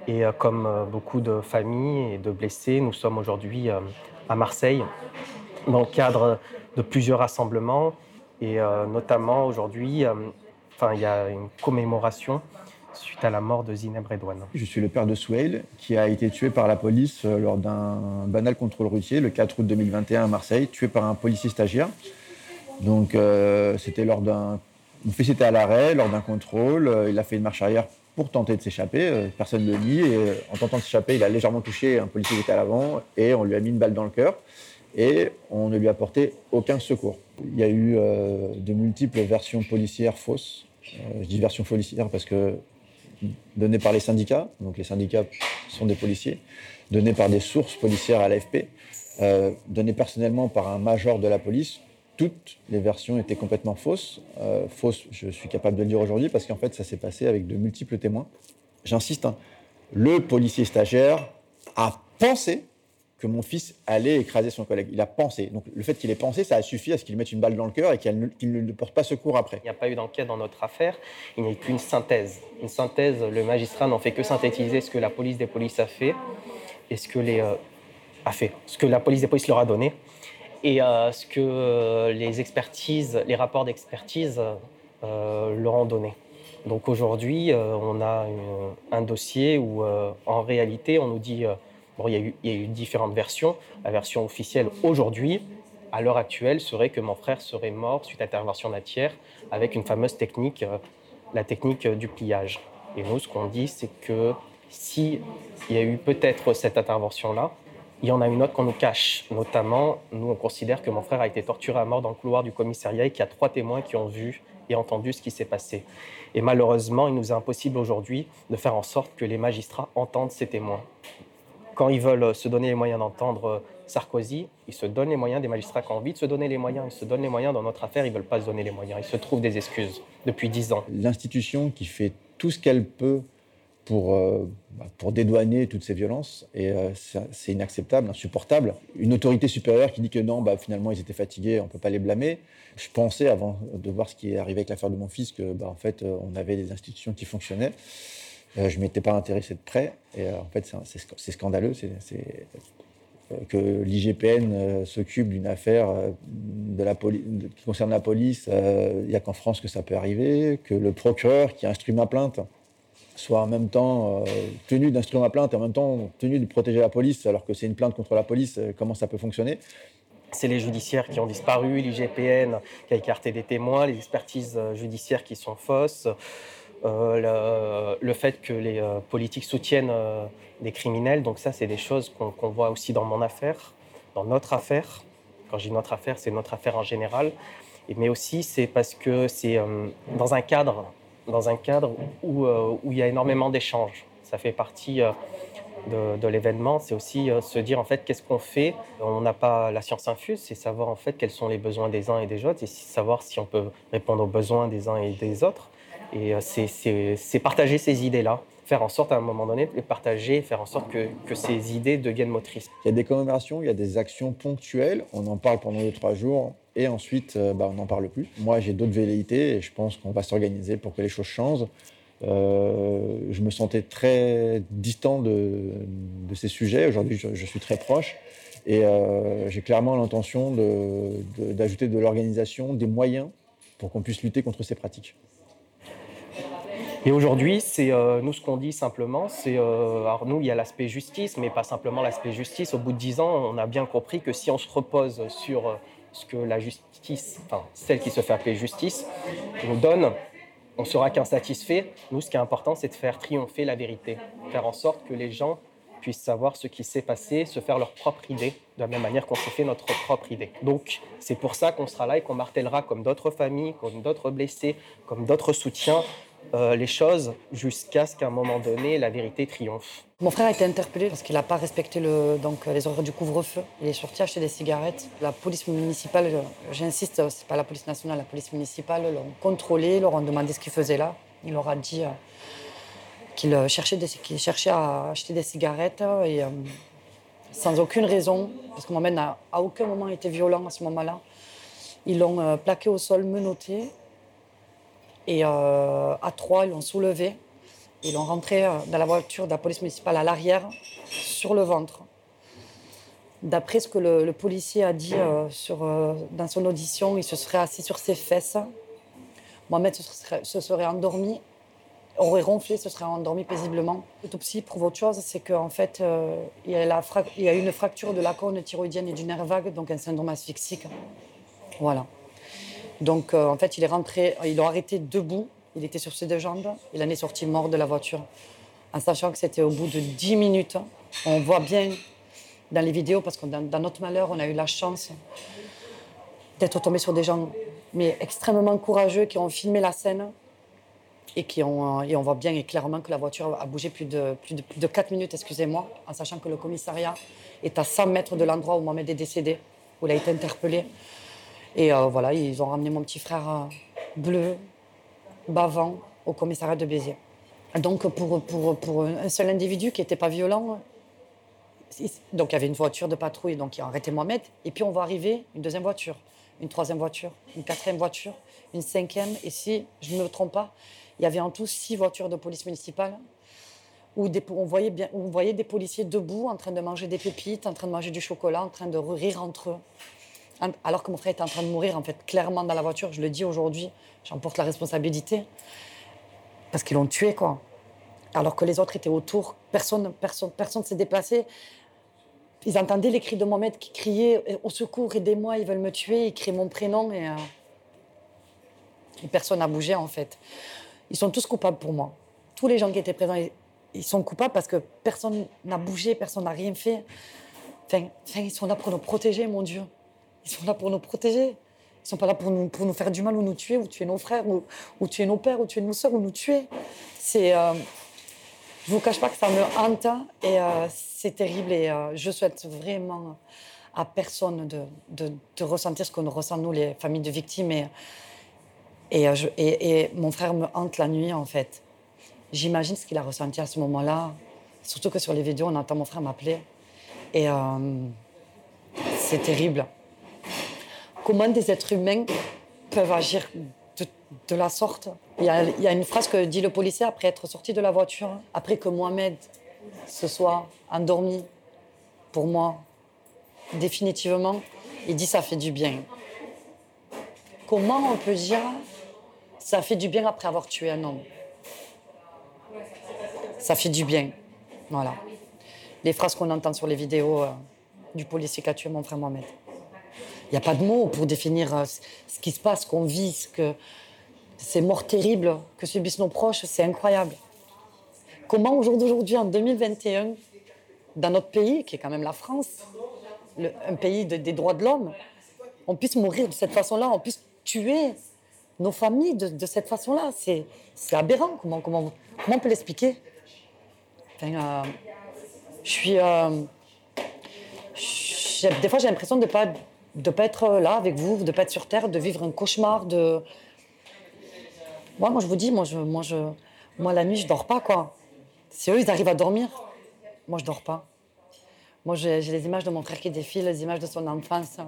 Et euh, comme euh, beaucoup de familles et de blessés, nous sommes aujourd'hui euh, à Marseille dans le cadre de plusieurs rassemblements. Et notamment aujourd'hui, enfin, il y a une commémoration suite à la mort de Zineb Redouane. Je suis le père de Souheil, qui a été tué par la police lors d'un banal contrôle routier le 4 août 2021 à Marseille, tué par un policier stagiaire. Donc c'était lors d'un... Mon fils était à l'arrêt lors d'un contrôle, il a fait une marche arrière pour tenter de s'échapper, euh, personne ne le nie, et euh, en tentant de s'échapper, il a légèrement touché un policier qui était à l'avant, et on lui a mis une balle dans le cœur, et on ne lui a apporté aucun secours. Il y a eu euh, de multiples versions policières fausses. Je dis versions policières parce que données par les syndicats, donc les syndicats sont des policiers, données par des sources policières à l'AFP, données personnellement par un major de la police. Toutes les versions étaient complètement fausses. Euh, fausses, je suis capable de le dire aujourd'hui parce qu'en fait, ça s'est passé avec de multiples témoins. J'insiste, hein, le policier stagiaire a pensé que mon fils allait écraser son collègue. Il a pensé. Donc le fait qu'il ait pensé, ça a suffi à ce qu'il mette une balle dans le cœur et qu'il ne, lui porte pas secours après. Il n'y a pas eu d'enquête dans notre affaire, il n'y a qu'une synthèse. Une synthèse, le magistrat n'en fait que synthétiser ce que la police des polices a fait et ce que les euh, a fait, ce que la police des polices leur a donné et euh, ce que euh, les rapports d'expertise euh, leur ont donné. Donc aujourd'hui, on a un dossier où, en réalité, on nous dit, bon, il y, a eu- différentes versions. La version officielle aujourd'hui, à l'heure actuelle, serait que mon frère serait mort suite à intervention d'un tiers avec une fameuse technique, la technique du pliage. Et nous, ce qu'on dit, c'est que si il y a eu peut-être cette intervention-là, il y en a une autre qu'on nous cache. Notamment, nous, on considère que mon frère a été torturé à mort dans le couloir du commissariat et qu'il y a trois témoins qui ont vu et entendu ce qui s'est passé. Et malheureusement, il nous est impossible aujourd'hui de faire en sorte que les magistrats entendent ces témoins. Quand ils veulent se donner les moyens d'entendre euh, Sarkozy, ils se donnent les moyens, des magistrats qui ont envie de se donner les moyens, ils se donnent les moyens. Dans notre affaire, ils ne veulent pas se donner les moyens. Ils se trouvent des excuses depuis dix ans. L'institution qui fait tout ce qu'elle peut pour, euh, bah, pour dédouaner toutes ces violences, et euh, c'est inacceptable, insupportable. Une autorité supérieure qui dit que non, bah, finalement ils étaient fatigués, on ne peut pas les blâmer. Je pensais, avant de voir ce qui est arrivé avec l'affaire de mon fils, que bah, en fait, euh, on avait des institutions qui fonctionnaient. Je ne m'étais pas intéressé de près, et en fait, c'est scandaleux. que l'IGPN s'occupe d'une affaire qui concerne la police, il n'y a qu'en France que ça peut arriver, que le procureur qui instruit ma plainte soit en même temps euh, tenu d'instruire ma plainte et en même temps tenu de protéger la police alors que c'est une plainte contre la police, euh, comment ça peut fonctionner? C'est les judiciaires qui ont disparu, l'IGPN qui a écarté des témoins, les expertises euh, judiciaires qui sont fausses. le, fait que les politiques soutiennent des criminels. Donc ça, c'est des choses qu'on voit aussi dans mon affaire, dans notre affaire. Quand je dis notre affaire, c'est notre affaire en général. Et- Mais aussi, c'est parce que c'est dans un cadre, dans un cadre où, euh, où il y a énormément d'échanges. Ça fait partie euh, de, l'événement. C'est aussi euh, se dire en fait qu'est-ce qu'on fait? On n'a pas la science infuse, c'est savoir en fait quels sont les besoins des uns et des autres, et savoir si on peut répondre aux besoins des uns et des autres. Et euh, c'est- partager ces idées-là, faire en sorte à un moment donné de partager, faire en sorte que, que ces idées deviennent motrices. Il y a des commémorations, il y a des actions ponctuelles, on en parle pendant deux, trois jours, et ensuite, euh, bah, on n'en parle plus. Moi, j'ai d'autres velléités, et je pense qu'on va s'organiser pour que les choses changent. Euh, je me sentais très distant de, ces sujets. Aujourd'hui, je, suis très proche. Et euh, j'ai clairement l'intention d'ajouter de, l'organisation, des moyens pour qu'on puisse lutter contre ces pratiques. Et aujourd'hui, c'est nous ce qu'on dit simplement, c'est alors nous il y a l'aspect justice, mais pas simplement l'aspect justice. Au bout de dix ans, on a bien compris que si on se repose sur ce que la justice, enfin celle qui se fait appeler justice, nous donne, on sera qu'insatisfait. Nous, ce qui est important, c'est de faire triompher la vérité, faire en sorte que les gens puissent savoir ce qui s'est passé, se faire leur propre idée, de la même manière qu'on s'est fait notre propre idée. Donc, c'est pour ça qu'on sera là et qu'on martèlera comme d'autres familles, comme d'autres blessés, comme d'autres soutiens, euh, les choses jusqu'à ce qu'à un moment donné, la vérité triomphe. Mon frère a été interpellé parce qu'il n'a pas respecté le, donc, les horaires du couvre-feu. Il est sorti acheter des cigarettes. La police municipale, j'insiste, c'est pas la police nationale, la police municipale l'ont contrôlé, leur ont demandé ce qu'il faisait là. Il leur a dit euh, qu'il euh, cherchait, à acheter des cigarettes et euh, sans aucune raison, parce que Mohamed n'a à aucun moment été violent à ce moment-là. Ils l'ont euh, plaqué au sol, menotté. Et euh, à trois, ils l'ont soulevé. Ils l'ont rentré euh, dans la voiture de la police municipale à l'arrière, sur le ventre. D'après ce que le, policier a dit euh, sur, dans son audition, il se serait assis sur ses fesses. Mohamed se serait, se serait endormi, aurait ronflé, se serait endormi paisiblement. L'autopsie prouve autre chose, c'est qu'en fait, il, y a la une fracture de la cône thyroïdienne et du nerf vague, donc un syndrome asphyxique. Voilà. Donc, euh, en fait, il est rentré, ils l'ont arrêté debout, il était sur ses deux jambes, il en est sorti mort de la voiture. En sachant que c'était au bout de 10 minutes. On voit bien dans les vidéos, parce que dans, notre malheur, on a eu la chance d'être tombé sur des gens mais extrêmement courageux qui ont filmé la scène et, qui ont, euh, et on voit bien et clairement que la voiture a bougé plus de, plus de, plus de 4 minutes, excusez-moi, en sachant que le commissariat est à 100 mètres de l'endroit où Mohamed est décédé, où il a été interpellé. Et euh, voilà, ils ont ramené mon petit frère euh, bleu, bavant, au commissariat de Béziers. Donc pour, pour, pour un seul individu qui n'était pas violent, il- donc il y avait une voiture de patrouille, donc ils ont arrêté Mohamed. Et puis on va arriver, une deuxième voiture, une troisième voiture, une quatrième voiture, une cinquième. Et si je ne me trompe pas, il y avait en tout six voitures de police municipale où on, voyait bien, où on voyait des policiers debout en train de manger des pépites, en train de manger du chocolat, en train de rire entre eux. Alors que mon frère était en train de mourir, en fait, clairement dans la voiture. Je le dis aujourd'hui, j'en porte la responsabilité. Parce qu'ils l'ont tué, quoi. Alors que les autres étaient autour. Personne personne, personne s'est déplacé. Ils entendaient les cris de Mohamed qui criait Au secours, aidez-moi, ils veulent me tuer. Ils crient mon prénom et, euh, et personne n'a bougé, en fait. Ils sont tous coupables pour moi. Tous les gens qui étaient présents, ils sont coupables parce que personne n'a bougé, personne n'a rien fait. Enfin, enfin, ils sont là pour nous protéger, mon Dieu. Ils sont là pour nous protéger. Ils sont pas là pour nous, pour nous faire du mal ou nous tuer, ou tuer nos frères, ou, tuer nos pères, ou tuer nos soeurs, ou nous tuer. C'est. euh, je vous cache pas que ça me hante et euh, c'est terrible et euh, je souhaite vraiment à personne de, de, ressentir ce nous ressent nous, les familles de victimes. Et, et, euh, je- et mon frère me hante la nuit, en fait. J'imagine ce qu'il a ressenti à ce moment-là. Surtout que sur les vidéos, on entend mon frère m'appeler. Et euh, c'est terrible. Comment des êtres humains peuvent agir de, la sorte il y, a, une phrase que dit le policier après être sorti de la voiture, après que Mohamed se soit endormi, pour moi, définitivement, il dit ça fait du bien. Comment on peut dire ça fait du bien après avoir tué un homme? Ça fait du bien. Voilà. Les phrases qu'on entend sur les vidéos euh, du policier qui a tué mon frère Mohamed. Il n'y a pas de mots pour définir euh, ce qui se passe, ce qu'on vit, ce que... ces morts terribles que subissent nos proches, c'est incroyable. Comment aujourd'hui, en 2021, dans notre pays, qui est quand même la France, un pays des droits de l'homme, on puisse mourir de cette façon-là, on puisse tuer nos familles de, cette façon-là. C'est aberrant. Comment, comment, comment on peut l'expliquer? Euh, Je suis. Euh, des fois, j'ai l'impression de ne pas, de pas être là avec vous, de pas être sur Terre, de vivre un cauchemar. De... Moi, moi, je vous dis, moi, je, moi, la nuit, je dors pas. quoi. Si eux, ils arrivent à dormir, moi, je dors pas. Moi, j'ai les images de mon frère qui défile, les images de son enfance.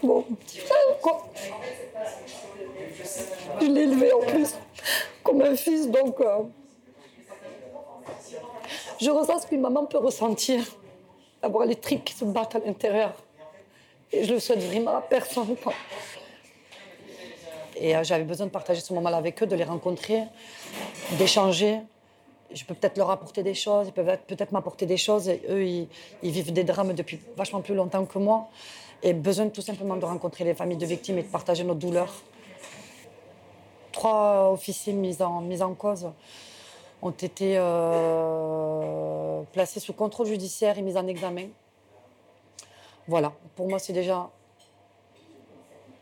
Frère, quoi. Je en plus comme un fils, donc euh, je ressens ce qu'une maman peut ressentir, avoir les tripes qui se battent à l'intérieur. Et je le souhaite vraiment à personne. Et euh, j'avais besoin de partager ce moment-là avec eux, de les rencontrer, d'échanger. Je peux peut-être leur apporter des choses, ils peuvent peut-être m'apporter des choses. Et eux, ils, vivent des drames depuis vachement plus longtemps que moi. Et besoin tout simplement de rencontrer les familles de victimes et de partager nos douleurs. Trois officiers mis en, mis en cause ont été euh, placés sous contrôle judiciaire et mis en examen. Voilà, pour moi c'est déjà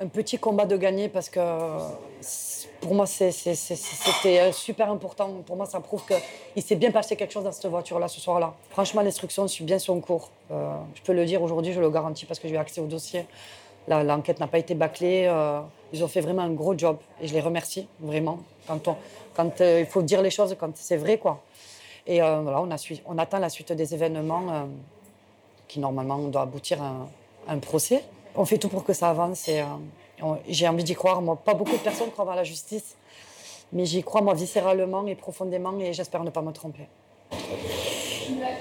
un petit combat de gagner parce que pour moi c'était super important. Pour moi ça prouve qu'il s'est bien passé quelque chose dans cette voiture-là ce soir-là. Franchement l'instruction suit bien son cours. Euh, je peux le dire aujourd'hui, je le garantis parce que j'ai accès au dossier. L'enquête n'a pas été bâclée. Euh, ils ont fait vraiment un gros job et je les remercie vraiment. Quand on, quand euh, il faut dire les choses quand c'est vrai, quoi. Et euh, voilà, on, a on, attend la suite des événements qui, normalement, doit aboutir à un, procès. On fait tout pour que ça avance et j'ai envie d'y croire. Moi, pas beaucoup de personnes croient à la justice, mais j'y crois, moi, viscéralement et profondément et j'espère ne pas me tromper.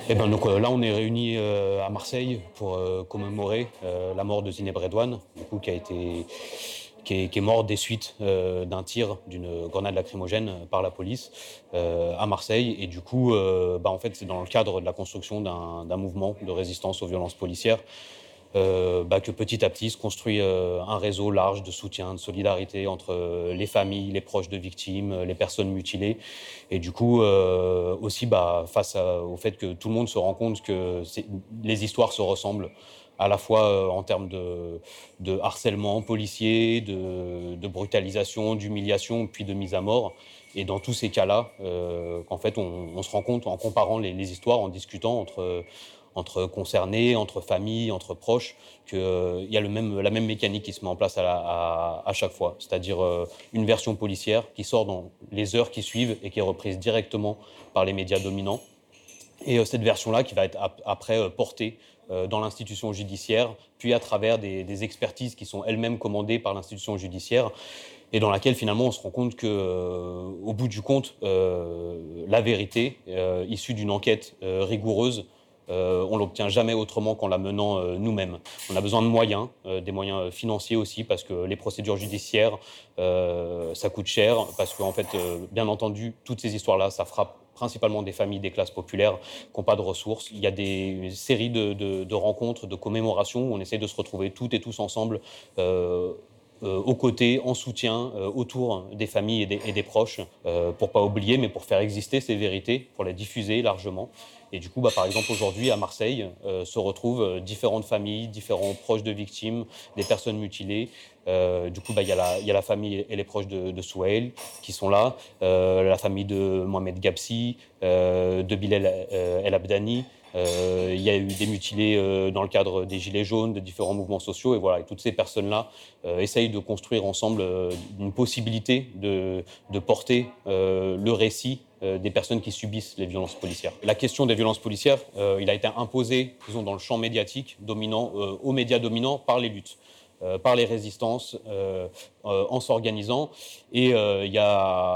Eh ben donc là, on est réunis à Marseille pour commémorer la mort de Zineb Redouane, du coup, qui est, mort des suites euh, d'un tir d'une grenade lacrymogène par la police euh, à Marseille. Et du coup, euh, bah, en fait, c'est dans le cadre de la construction d'un mouvement de résistance aux violences policières bah, que petit à petit se construit un réseau large de soutien, de solidarité entre les familles, les proches de victimes, les personnes mutilées. Et du coup, aussi bah, face au fait que tout le monde se rend compte que les histoires se ressemblent à la fois euh, en termes de, harcèlement policier, de, brutalisation, d'humiliation, puis de mise à mort. Et dans tous ces cas-là, euh, en fait, on, se rend compte en comparant les, histoires, en discutant entre, entre concernés, entre familles, entre proches, qu'il euh, y a la même mécanique qui se met en place à, chaque fois. C'est-à-dire une version policière qui sort dans les heures qui suivent et qui est reprise directement par les médias dominants. Et cette version-là qui va être après portée euh, dans l'institution judiciaire, puis à travers des, expertises qui sont elles-mêmes commandées par l'institution judiciaire, et dans laquelle finalement on se rend compte que, euh, au bout du compte, euh, la vérité, issue d'une enquête rigoureuse, on l'obtient jamais autrement qu'en la menant nous-mêmes. On a besoin de moyens, des moyens financiers aussi, parce que les procédures judiciaires, ça coûte cher, parce qu'en fait, bien entendu, toutes ces histoires-là, ça frappe principalement des familles des classes populaires qui n'ont pas de ressources. Il y a des séries de, rencontres, de commémorations où on essaie de se retrouver toutes et tous ensemble. Euh, euh, aux côtés, en soutien, euh, autour des familles et des, proches, pour pas oublier, mais pour faire exister ces vérités, pour les diffuser largement. Et du coup, bah, par exemple, aujourd'hui, à Marseille, euh, se retrouvent euh, différentes familles, différents proches de victimes, des personnes mutilées. Euh, du coup, bah, il y, a la famille et les proches de, de qui sont là, la famille de Mohamed Gabsi, de Bilal El Abdani. Il y a eu des mutilés dans le cadre des Gilets jaunes, de différents mouvements sociaux. Et voilà, toutes ces personnes-là essayent de construire ensemble une possibilité de, porter le récit des personnes qui subissent les violences policières. La question des violences policières, euh, il a été imposé, disons, dans le champ médiatique dominant, euh, aux médias dominants par les luttes. par les résistances, en s'organisant. Et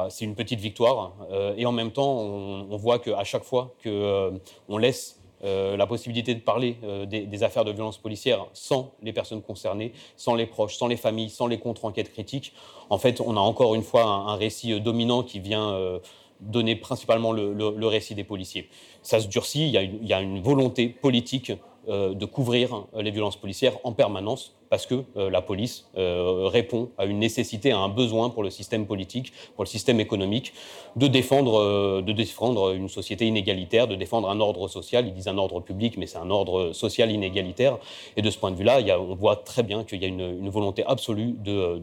c'est une petite victoire. et en même temps, on, voit qu'à chaque fois qu'on laisse la possibilité de parler des, affaires de violences policières sans les personnes concernées, sans les proches, sans les familles, sans les contre-enquêtes critiques, en fait, on a encore une fois un récit dominant qui vient donner principalement le, récit des policiers. Ça se durcit, il y a une, volonté politique euh, de couvrir euh, les violences policières en permanence, parce que euh, la police euh, répond à une nécessité, à un besoin pour le système politique, pour le système économique, de défendre, euh, de défendre une société inégalitaire, de défendre un ordre social. Ils disent un ordre public, mais c'est un ordre social inégalitaire. Et de ce point de vue-là, on voit très bien qu'il y a une, volonté absolue de,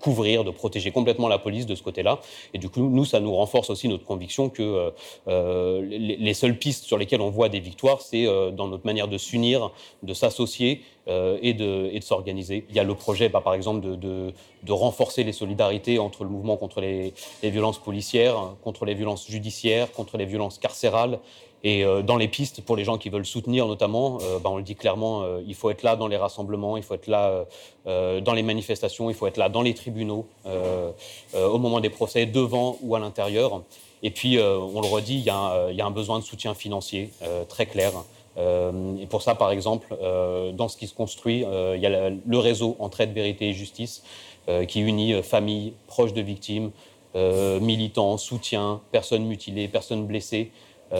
couvrir, de protéger complètement la police de ce côté-là. Et du coup, nous, ça nous renforce aussi notre conviction que les, les seules pistes sur lesquelles on voit des victoires, c'est dans notre manière de s'unir, de s'associer et de, et de s'organiser. Il y a le projet, bah, par exemple, de, renforcer les solidarités entre le mouvement contre les, violences policières, contre les violences judiciaires, contre les violences carcérales. Et euh, dans les pistes, pour les gens qui veulent soutenir notamment, euh, bah, on le dit clairement, euh, il faut être là dans les rassemblements, il faut être là euh, euh, dans les manifestations, il faut être là dans les tribunaux, euh, euh, au moment des procès, devant ou à l'intérieur. Et puis, euh, on le redit, il y, a un- besoin de soutien financier euh, très clair. Euh, et pour ça, par exemple, euh, dans ce qui se construit, euh, il y a le réseau Entraide, Vérité et Justice qui unit familles, proches de victimes, militants, soutien, personnes mutilées, personnes blessées. Et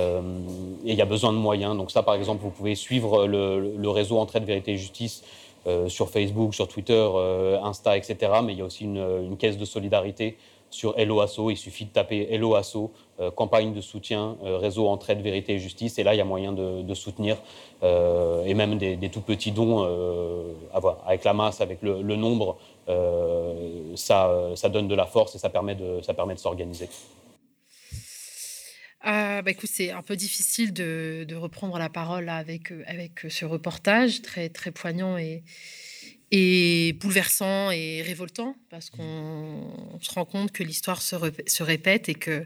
il y a besoin de moyens. Donc ça, par exemple, vous pouvez suivre le, réseau Entraide, Vérité et Justice sur Facebook, sur Twitter, Insta, etc. Mais il y a aussi une caisse de solidarité sur Hello Asso. Il suffit de taper Hello Asso, euh, campagne de soutien, euh, réseau Entraide, Vérité et Justice. Et là, il y a moyen de, soutenir euh, et même des, tout petits dons euh, avec la masse, avec le, nombre. ça, ça donne de la force et ça permet de, ça permet de s'organiser. Euh, bah, écoute, c'est un peu difficile de, de reprendre la parole avec, avec ce reportage très, très poignant et, et bouleversant et révoltant parce qu'on on se rend compte que l'histoire se, se répète et que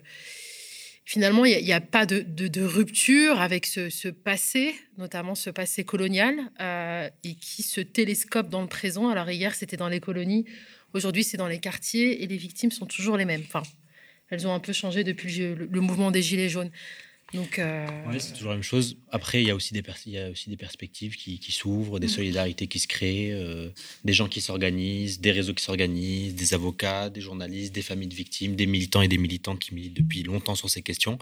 finalement, il n'y a, pas de, de- rupture avec ce, passé, notamment ce passé colonial, euh, et qui se télescope dans le présent. Alors hier, c'était dans les colonies, aujourd'hui, c'est dans les quartiers, et les victimes sont toujours les mêmes. Enfin, elles ont un peu changé depuis le mouvement des Gilets jaunes. Donc, euh, Ouais, c'est toujours la même chose. Après, il y a aussi des, pers- il y a aussi des perspectives qui, qui s'ouvrent, des solidarités qui se créent, euh, des gens qui s'organisent, des réseaux qui s'organisent, des avocats, des journalistes, des familles de victimes, des militants et des militantes qui militent depuis longtemps sur ces questions.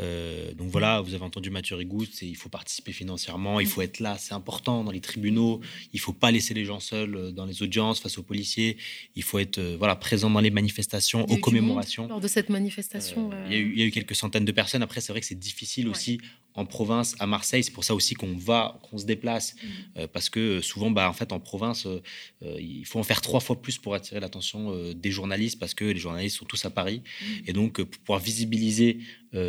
Euh, donc voilà, vous avez entendu Mathieu Rigout, c'est il faut participer financièrement, il faut être là, c'est important dans les tribunaux, il faut pas laisser les gens seuls dans les audiences face aux policiers, il faut être euh, voilà présent dans les manifestations, aux commémorations. Lors de cette manifestation. euh, Il y, a eu, il y a eu quelques centaines de personnes. Après, c'est vrai que c'est difficile aussi en province, à Marseille. C'est pour ça aussi qu'on va, qu'on se déplace. Euh, parce que euh, souvent, bah, en fait, en province, euh, il faut en faire trois fois plus pour attirer l'attention euh, des journalistes parce que les journalistes sont tous à Paris. Et donc, pour pouvoir visibiliser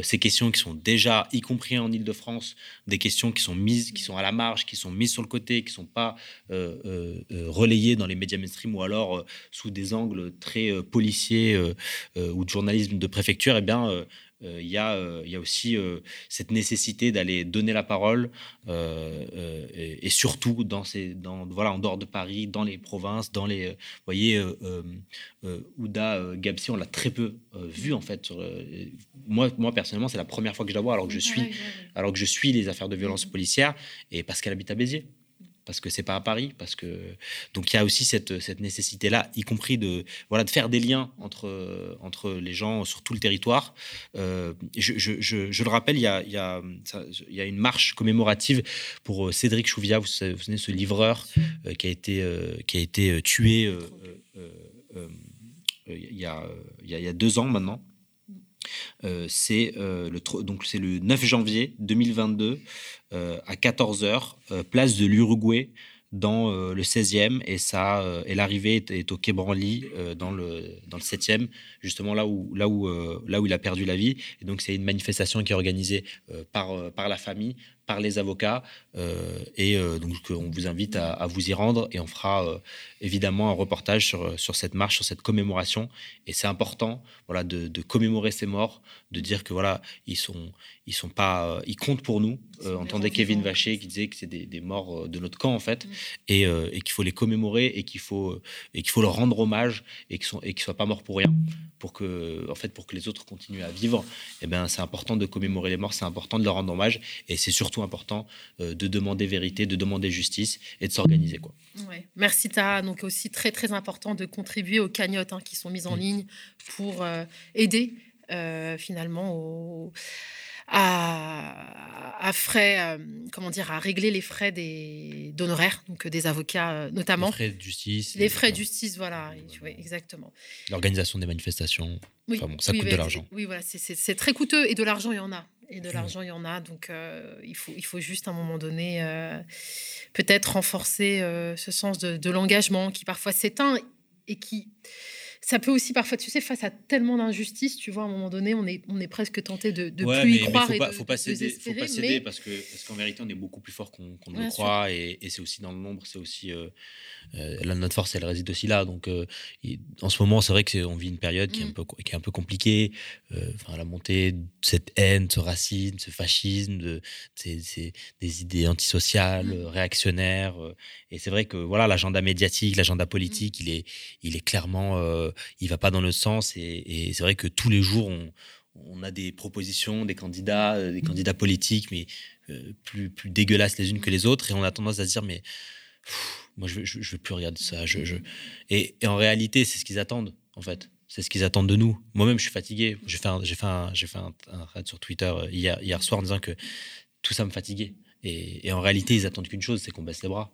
ces questions qui sont déjà, y compris en Ile-de-France, des questions qui sont mises, qui sont à la marge, qui sont mises sur le côté, qui ne sont pas relayées dans les médias mainstream ou alors sous des angles très policiers ou de journalisme de préfecture, eh bien, euh, euh, il y, a, euh, y a aussi euh, cette nécessité d'aller donner la parole et, et surtout dans ces, dans, voilà, en dehors de Paris, dans les provinces, dans les. Vous voyez, Ouda Gabsi, on l'a très peu vu en fait. sur, moi, moi, personnellement, c'est la première fois que je la vois alors que je suis, alors que je suis les affaires de violence policière et parce qu'elle habite à Béziers parce que c'est pas à Paris, parce que donc il y a aussi cette, cette nécessité là, y compris de voilà de faire des liens entre entre les gens sur tout le territoire. Euh, je, je, je, le rappelle, il y a y a y a une marche commémorative pour euh, Cédric Chouvia, vous vous ce livreur euh, qui a été qui a été tué il y a- il y a deux ans maintenant. Euh, c'est euh, le c'est le 9 janvier 2022 euh, à 14h place de l'Uruguay dans le 16e et et l'arrivée est, au Quai Branly dans le dans le 7e justement là où là où là où il a perdu la vie. Et donc c'est une manifestation qui est organisée par par la famille par les avocats euh, et euh, donc on vous invite à, à vous y rendre et on fera euh, évidemment un reportage sur sur cette marche sur cette commémoration. Et c'est important voilà de, de commémorer ces morts de dire que voilà ils sont ils sont pas ils comptent pour nous. Entendait Kevin Vacher qui disait que c'est des, des morts de notre camp en fait. Et, euh, et qu'il faut les commémorer et qu'il faut et qu'il faut leur rendre hommage et qu'ils sont et qu'ils soient pas morts pour rien. Pour que en fait pour que les autres continuent à vivre et ben c'est important de commémorer les morts c'est important de leur rendre hommage. Et c'est surtout important euh, de demander vérité de demander justice et de s'organiser quoi Ouais. Merci Tara. Donc aussi très très important de contribuer aux cagnottes hein, qui sont mises en ligne pour euh, aider euh, finalement au- à, à frais, euh, comment dire, à régler les frais des d'honoraires, donc des avocats euh, notamment. Les frais de justice. Les frais de justice, voilà, exactement. L'organisation des manifestations. Oui, Enfin bon, ça oui, coûte de l'argent. Oui, voilà, c'est très coûteux et de l'argent, il y en a. Et de l'argent, il y en a. Donc, euh, il, faut, il faut juste à un moment donné, euh, peut-être renforcer euh, ce sens de, de l'engagement qui parfois s'éteint et qui. Ça peut aussi parfois, tu sais, face à tellement d'injustices, tu vois, à un moment donné, on est, on est presque tenté de, de Ouais, plus mais, y mais croire faut et pas, de, faut pas de céder, faut pas céder mais- parce que parce qu'en vérité on est beaucoup plus fort qu'on qu'on ne le croit et, et c'est aussi dans le nombre, c'est aussi euh, euh, là, notre force elle réside aussi là. Donc euh, en ce moment c'est vrai que c'est- on vit une période qui est un Mm. peu qui est un peu compliquée. Euh, Enfin la montée de cette haine, ce racisme, ce fascisme, de ces, ces- des idées antisociales, Mm. euh, réactionnaires. euh, et c'est vrai que voilà l'agenda médiatique, l'agenda Mm. politique, il est il est clairement il va pas dans le sens et, et c'est vrai que tous les jours on on a des propositions, des candidats, euh, des candidats politiques, mais euh, plus, plus dégueulasses les unes que les autres. Et on a tendance à se dire, mais pff, moi, je je, veux- je veux plus regarder ça. Je, je... Et, et en réalité, c'est ce qu'ils attendent, en fait. C'est ce qu'ils attendent de nous. Moi-même, je suis fatigué. J'ai fait un, j'ai fait un, j'ai fait un, un thread sur Twitter euh, hier, hier soir en disant que tout ça me fatiguait. Et, et en réalité, ils attendent qu'une chose, c'est qu'on baisse les bras.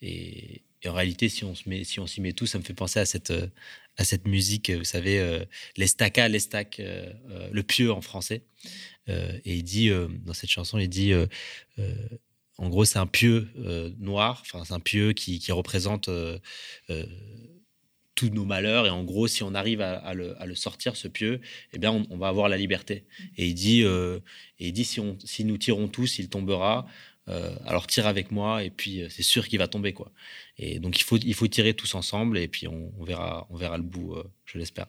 Et, et en réalité, si on se si s'y met tout, ça me fait penser à cette, euh, à cette musique, euh, vous savez, euh, l'estaca, l'estac, euh, euh, le pieux en français. Et il dit dans cette chanson, il dit, en gros, c'est un pieu euh, noir, enfin c'est un pieu qui, qui représente tous nos malheurs. Et en gros, si on arrive à, le, à le sortir, ce pieu, eh bien, on, va avoir la liberté. Et il dit, et il dit si, on, si nous tirons tous, il tombera. Euh, alors tire avec moi et puis euh, c'est sûr qu'il va tomber quoi. Et donc il faut il faut tirer tous ensemble et puis on, verra on verra le bout, euh, je l'espère.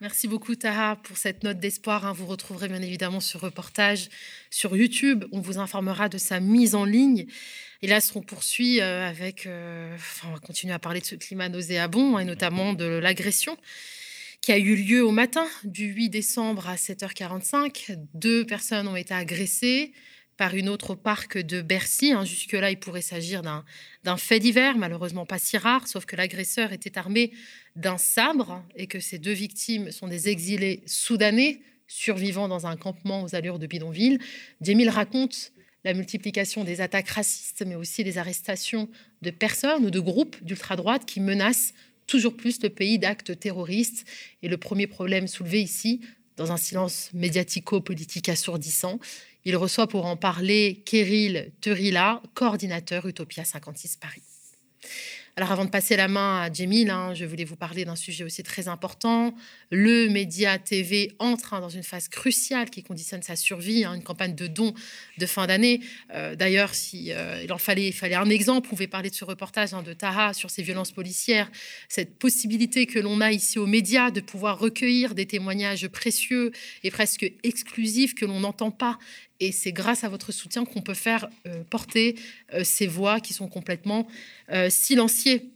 Merci beaucoup, Taha, pour cette note d'espoir. hein. Vous retrouverez bien évidemment ce reportage sur YouTube. On vous informera de sa mise en ligne. Et là, on poursuit avec. on va continuer à parler de ce climat nauséabond hein, et notamment de l'agression qui a eu lieu au matin du 8 décembre à 7h45. Deux personnes ont été agressées par une autre au parc de Bercy. hein. Jusque-là, il pourrait s'agir d'un fait divers, malheureusement pas si rare, sauf que l'agresseur était armé d'un sabre et que ces deux victimes sont des exilés soudanais survivant dans un campement aux allures de bidonville. Jamil raconte la multiplication des attaques racistes, mais aussi les arrestations de personnes ou de groupes d'ultra-droite qui menacent toujours plus le pays d'actes terroristes. Et le premier problème soulevé ici, dans un silence médiatico-politique assourdissant, il reçoit pour en parler Kéril Terila, coordinateur Utopia 56 Paris. Alors avant de passer la main à Jamil, hein, je voulais vous parler d'un sujet aussi très important. Le média TV entre hein, dans une phase cruciale qui conditionne sa survie, hein, une campagne de dons de fin d'année. Euh, D'ailleurs, si euh, il en fallait, il fallait un exemple, on pouvait parler de ce reportage de Taha sur ces violences policières, cette possibilité que l'on a ici aux médias de pouvoir recueillir des témoignages précieux et presque exclusifs que l'on n'entend pas. Et c'est grâce à votre soutien qu'on peut faire euh, porter euh, ces voix qui sont complètement euh, silenciées.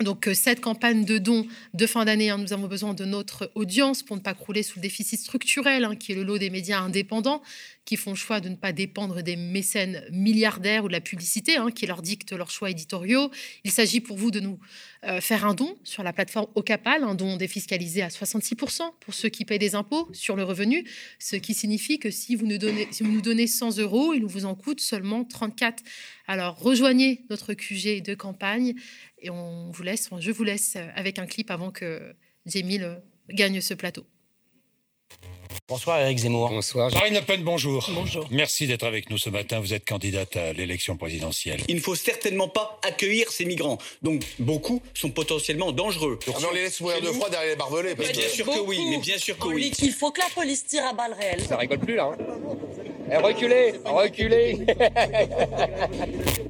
Donc, cette campagne de dons de fin d'année, hein, nous avons besoin de notre audience pour ne pas crouler sous le déficit structurel, hein, qui est le lot des médias indépendants, qui font choix de ne pas dépendre des mécènes milliardaires ou de la publicité, hein, qui leur dictent leurs choix éditoriaux. Il s'agit pour vous de nous euh, faire un don sur la plateforme Ocapal, un don défiscalisé à 66% pour ceux qui payent des impôts sur le revenu, ce qui signifie que si vous nous donnez, si vous nous donnez 100 euros, il vous en coûte seulement 34. Alors, rejoignez notre QG de campagne et on vous laisse, je vous laisse avec un clip avant que Jamil euh, gagne ce plateau. Bonsoir Eric Zemmour. Bonsoir. Marine Le Pen, bonjour. Bonjour. Merci d'être avec nous ce matin. Vous êtes candidate à l'élection présidentielle. Il ne faut certainement pas accueillir ces migrants. Donc beaucoup sont potentiellement dangereux. Ah, on les laisse mourir de froid derrière les barbelés. Mais bien sûr que oui, mais bien sûr que oui. Il faut que la police tire à balles réelles. Ça rigole plus là. Hein. Eh, reculez, reculez.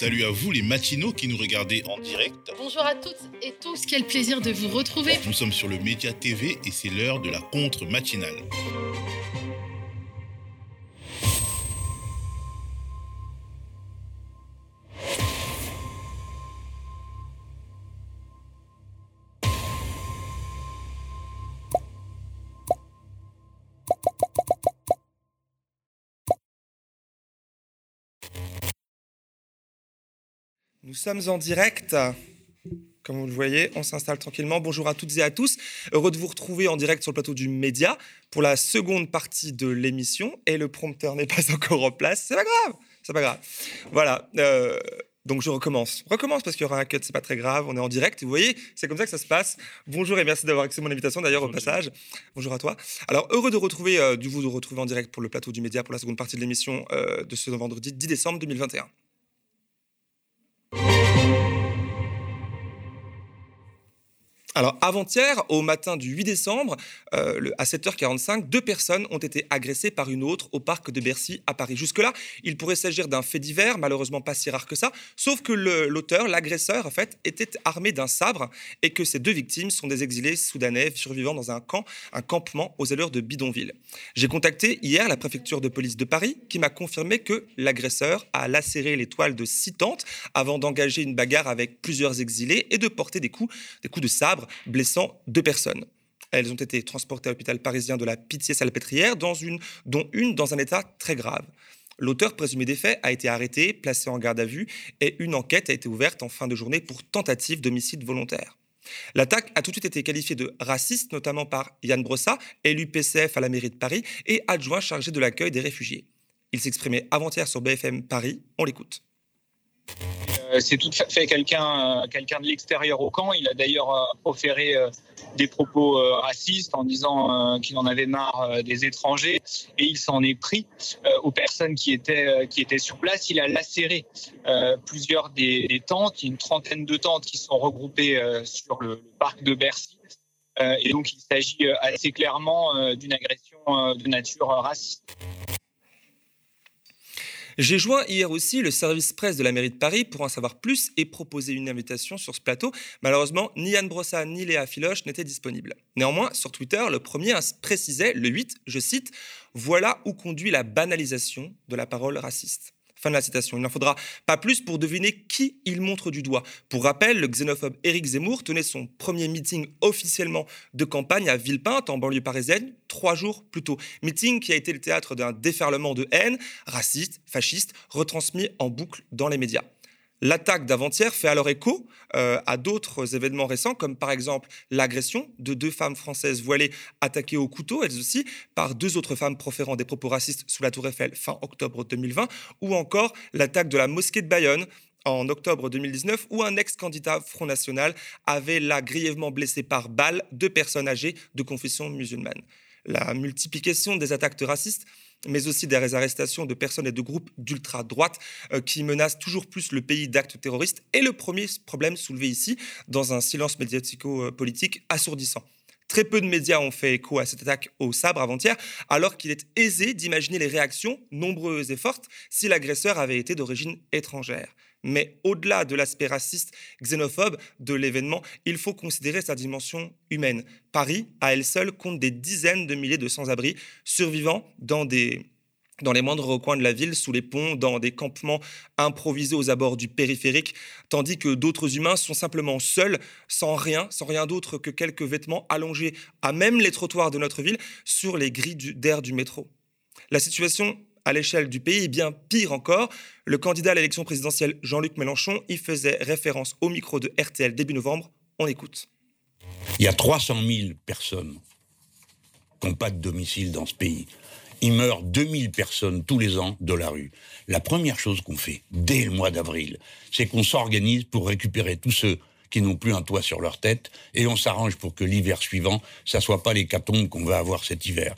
Salut à vous les matinaux qui nous regardez en direct. Bonjour à toutes et tous, quel plaisir de vous retrouver. Nous sommes sur le Média TV et c'est l'heure de la contre-matinale. Nous sommes en direct comme vous le voyez, on s'installe tranquillement. Bonjour à toutes et à tous. Heureux de vous retrouver en direct sur le plateau du Média pour la seconde partie de l'émission. Et le prompteur n'est pas encore en place. C'est pas grave. C'est pas grave. Voilà. euh, donc je recommence. Recommence parce qu'il y aura un cut, c'est pas très grave. On est en direct. Vous voyez, c'est comme ça que ça se passe. Bonjour et merci d'avoir accepté mon invitation d'ailleurs au passage. Bonjour à toi. Alors heureux de retrouver, euh, de vous retrouver en direct pour le plateau du Média pour la seconde partie de l'émission euh, de ce vendredi 10 décembre 2021. Alors, avant-hier, au matin du 8 décembre, euh, à 7h45, deux personnes ont été agressées par une autre au parc de Bercy à Paris. Jusque-là, il pourrait s'agir d'un fait divers, malheureusement pas si rare que ça, sauf que l'auteur, l'agresseur, en fait, était armé d'un sabre et que ces deux victimes sont des exilés soudanais survivant dans un camp, un campement aux allures de bidonville. J'ai contacté hier la préfecture de police de Paris qui m'a confirmé que l'agresseur a lacéré les toiles de six tentes avant d'engager une bagarre avec plusieurs exilés et de porter des coups, des coups de sabre blessant deux personnes. Elles ont été transportées à l'hôpital parisien de la Pitié-Salpêtrière, dont une dans un état très grave. L'auteur présumé des faits a été arrêté, placé en garde à vue, et une enquête a été ouverte en fin de journée pour tentative d'homicide volontaire. L'attaque a tout de suite été qualifiée de raciste, notamment par Yann Brossat, élu PCF à la mairie de Paris et adjoint chargé de l'accueil des réfugiés. Il s'exprimait avant-hier sur BFM Paris. On l'écoute. Euh, c'est tout à fait quelqu'un euh, quelqu'un de l'extérieur au camp. Il a d'ailleurs euh, proféré des propos racistes en disant qu'il en avait marre des étrangers et il s'en est pris aux personnes qui étaient, qui étaient sur place. Il a lacéré plusieurs des, tentes. Une trentaine de tentes qui sont regroupées sur le, parc de Bercy. Et donc il s'agit assez clairement d'une agression de nature raciste. J'ai joint hier aussi le service presse de la mairie de Paris pour en savoir plus et proposer une invitation sur ce plateau. Malheureusement, ni Yann Brossat ni Léa Filoche n'étaient disponibles. Néanmoins, sur Twitter, le premier précisait, le 8, je cite, Voilà où conduit la banalisation de la parole raciste. Fin de la citation. Il n'en faudra pas plus pour deviner qui il montre du doigt. Pour rappel, le xénophobe Éric Zemmour tenait son premier meeting officiellement de campagne à Villepinte, en banlieue parisienne, trois jours plus tôt. Meeting qui a été le théâtre d'un déferlement de haine, raciste, fasciste, retransmis en boucle dans les médias. L'attaque d'avant-hier fait alors écho euh, à d'autres événements récents, comme par exemple l'agression de deux femmes françaises voilées attaquées au couteau, elles aussi, par deux autres femmes proférant des propos racistes sous la Tour Eiffel fin octobre 2020, ou encore l'attaque de la mosquée de Bayonne en octobre 2019, où un ex-candidat Front National avait là grièvement blessé par balle deux personnes âgées de confession musulmane. La multiplication des attaques racistes mais aussi des arrestations de personnes et de groupes d'ultra-droite euh, qui menacent toujours plus le pays d'actes terroristes est le premier problème soulevé ici dans un silence médiatico-politique assourdissant. Très peu de médias ont fait écho à cette attaque au sabre avant-hier, alors qu'il est aisé d'imaginer les réactions, nombreuses et fortes, si l'agresseur avait été d'origine étrangère. Mais au-delà de l'aspect raciste, xénophobe de l'événement, il faut considérer sa dimension humaine. Paris, à elle seule, compte des dizaines de milliers de sans-abri survivant dans des dans les moindres recoins de la ville, sous les ponts, dans des campements improvisés aux abords du périphérique, tandis que d'autres humains sont simplement seuls, sans rien, sans rien d'autre que quelques vêtements allongés à même les trottoirs de notre ville, sur les grilles d'air du métro. La situation à l'échelle du pays bien pire encore. Le candidat à l'élection présidentielle Jean-Luc Mélenchon y faisait référence au micro de RTL début novembre. On écoute. Il y a 300 000 personnes qui n'ont pas de domicile dans ce pays. Il meurt 2000 personnes tous les ans de la rue. La première chose qu'on fait dès le mois d'avril, c'est qu'on s'organise pour récupérer tous ceux qui n'ont plus un toit sur leur tête et on s'arrange pour que l'hiver suivant, ça soit pas l'hécatombe qu'on va avoir cet hiver.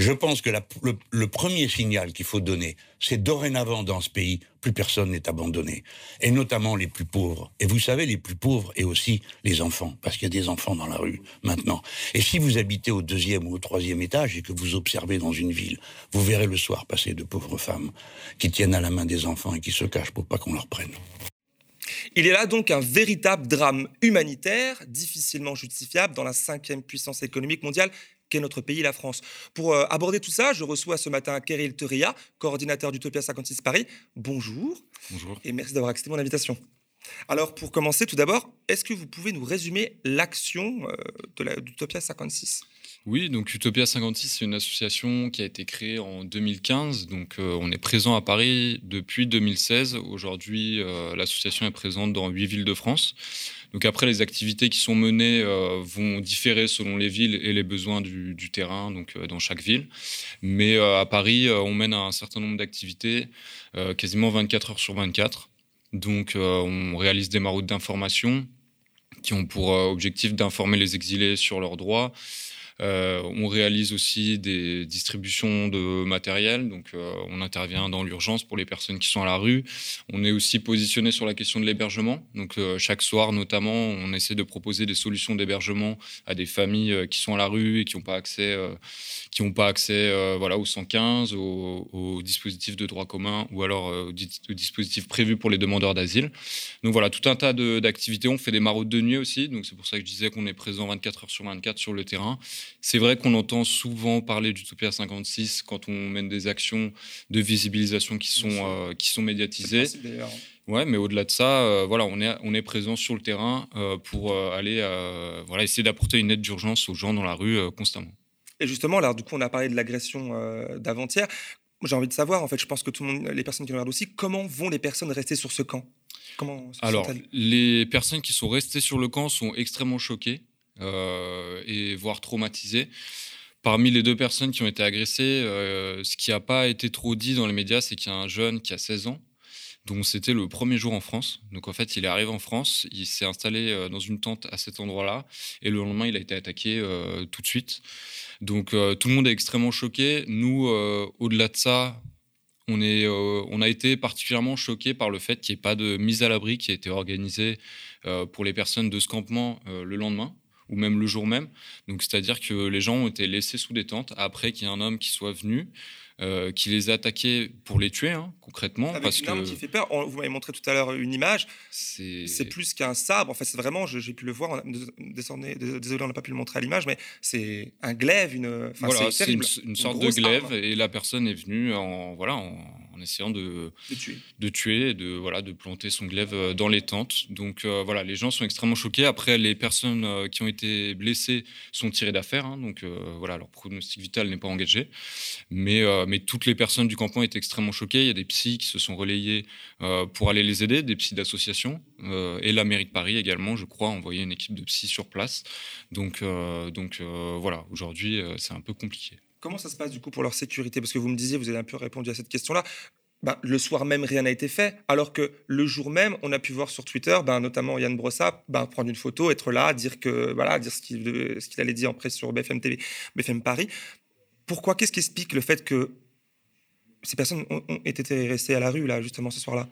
Je pense que le, le premier signal qu'il faut donner, c'est dorénavant dans ce pays, plus personne n'est abandonné, et notamment les plus pauvres. Et vous savez, les plus pauvres et aussi les enfants, parce qu'il y a des enfants dans la rue maintenant. Et si vous habitez au deuxième ou au troisième étage et que vous observez dans une ville, vous verrez le soir passer de pauvres femmes qui tiennent à la main des enfants et qui se cachent pour pas qu'on leur prenne. Il a là donc un véritable drame humanitaire, difficilement justifiable dans la cinquième puissance économique mondiale qu'est notre pays, la France. Pour euh, aborder tout ça, je reçois ce matin Kéril Teria, coordinateur d'Utopia 56 Paris. Bonjour. Bonjour. Et merci d'avoir accepté mon invitation. Alors, pour commencer, tout d'abord, est-ce que vous pouvez nous résumer l'action euh, la- d'Utopia 56 Oui, donc Utopia 56, c'est une association qui a été créée en 2015. Donc, euh, on est présent à Paris depuis 2016. Aujourd'hui, euh, l'association est présente dans huit villes de France. Donc, après, les activités qui sont menées euh, vont différer selon les villes et les besoins du, terrain, donc euh, dans chaque ville. Mais euh, à Paris, on mène un certain nombre d'activités, quasiment 24 heures sur 24. Donc, on réalise des maraudes d'information qui ont pour objectif d'informer les exilés sur leurs droits. Euh, on réalise aussi des distributions de matériel, donc euh, on intervient dans l'urgence pour les personnes qui sont à la rue. On est aussi positionné sur la question de l'hébergement, donc euh, chaque soir notamment, on essaie de proposer des solutions d'hébergement à des familles qui sont à la rue et qui n'ont pas accès, qui n'ont pas accès voilà, au 115, au, au dispositif de droit commun ou alors euh, au, di- au dispositif prévu pour les demandeurs d'asile. Donc voilà, tout un tas d'activités. On fait des maraudes de nuit aussi, donc c'est pour ça que je disais qu'on est présent 24 heures sur 24 sur le terrain. C'est vrai qu'on entend souvent parler d'Utopia 56 quand on mène des actions de visibilisation qui sont, euh, qui sont médiatisées. D'ailleurs. Ouais, mais au-delà de ça, euh, voilà, on est, on est présent sur le terrain euh, pour aller voilà, essayer d'apporter une aide d'urgence aux gens dans la rue constamment. Et justement, alors du coup, on a parlé de l'agression d'avant-hier. J'ai envie de savoir, en fait, je pense que tout le monde, les personnes qui nous regardent aussi, comment vont les personnes rester sur ce camp? Comment Alors, les personnes qui sont restées sur le camp sont extrêmement choquées et voire traumatisées. Parmi les deux personnes qui ont été agressées, euh, ce qui n'a pas été trop dit dans les médias, c'est qu'il y a un jeune qui a 16 ans, dont c'était le premier jour en France. Donc en fait, il est arrivé en France, il s'est installé euh, dans une tente à cet endroit-là, et le lendemain, il a été attaqué euh, tout de suite. Donc euh, tout le monde est extrêmement choqué. Nous, euh, au-delà de ça, on, euh, on a été particulièrement choqués par le fait qu'il n'y ait pas de mise à l'abri qui a été organisée euh, pour les personnes de ce campement euh, le lendemain ou même le jour même. Donc, c'est-à-dire que les gens ont été laissés sous des tentes après qu'il y ait un homme qui soit venu, euh, qui les a attaqués pour les tuer, hein, concrètement. Avec parce une que arme qui fait peur. On- vous m'avez montré tout à l'heure une image. C'est C'est plus qu'un sabre. En fait, c'est vraiment, j'ai pu le voir. on a- désolé, on n'a pas pu le montrer à l'image, mais c'est un glaive, une. enfin, voilà, c'est une, sorte de glaive arme. et la personne est venue en, voilà, en, en essayant de, De tuer. de tuer et de, voilà, de planter son glaive euh, dans les tentes. Donc euh, voilà, les gens sont extrêmement choqués. Après, les personnes euh, qui ont été blessées sont tirées d'affaire. hein. donc euh, voilà, leur pronostic vital n'est pas engagé. Mais, mais toutes les personnes du campement étaient extrêmement choquées. Il y a des psys qui se sont relayés pour aller les aider, des psys d'association. et la mairie de Paris également, je crois, a envoyé une équipe de psys sur place. Donc, donc voilà, aujourd'hui, c'est un peu compliqué. Comment ça se passe du coup pour leur sécurité? Parce que vous me disiez, vous avez un peu répondu à cette question-là. Ben, le soir même, rien n'a été fait, alors que le jour même, on a pu voir sur Twitter, ben, notamment Yann Brossa, ben, prendre une photo, être là, dire que voilà, dire ce qu'il ce qu'il allait dire en presse sur BFM TV, BFM Paris. Pourquoi Qu'est-ce qui explique le fait que ces personnes ont, ont été restées à la rue là, justement, ce soir-là?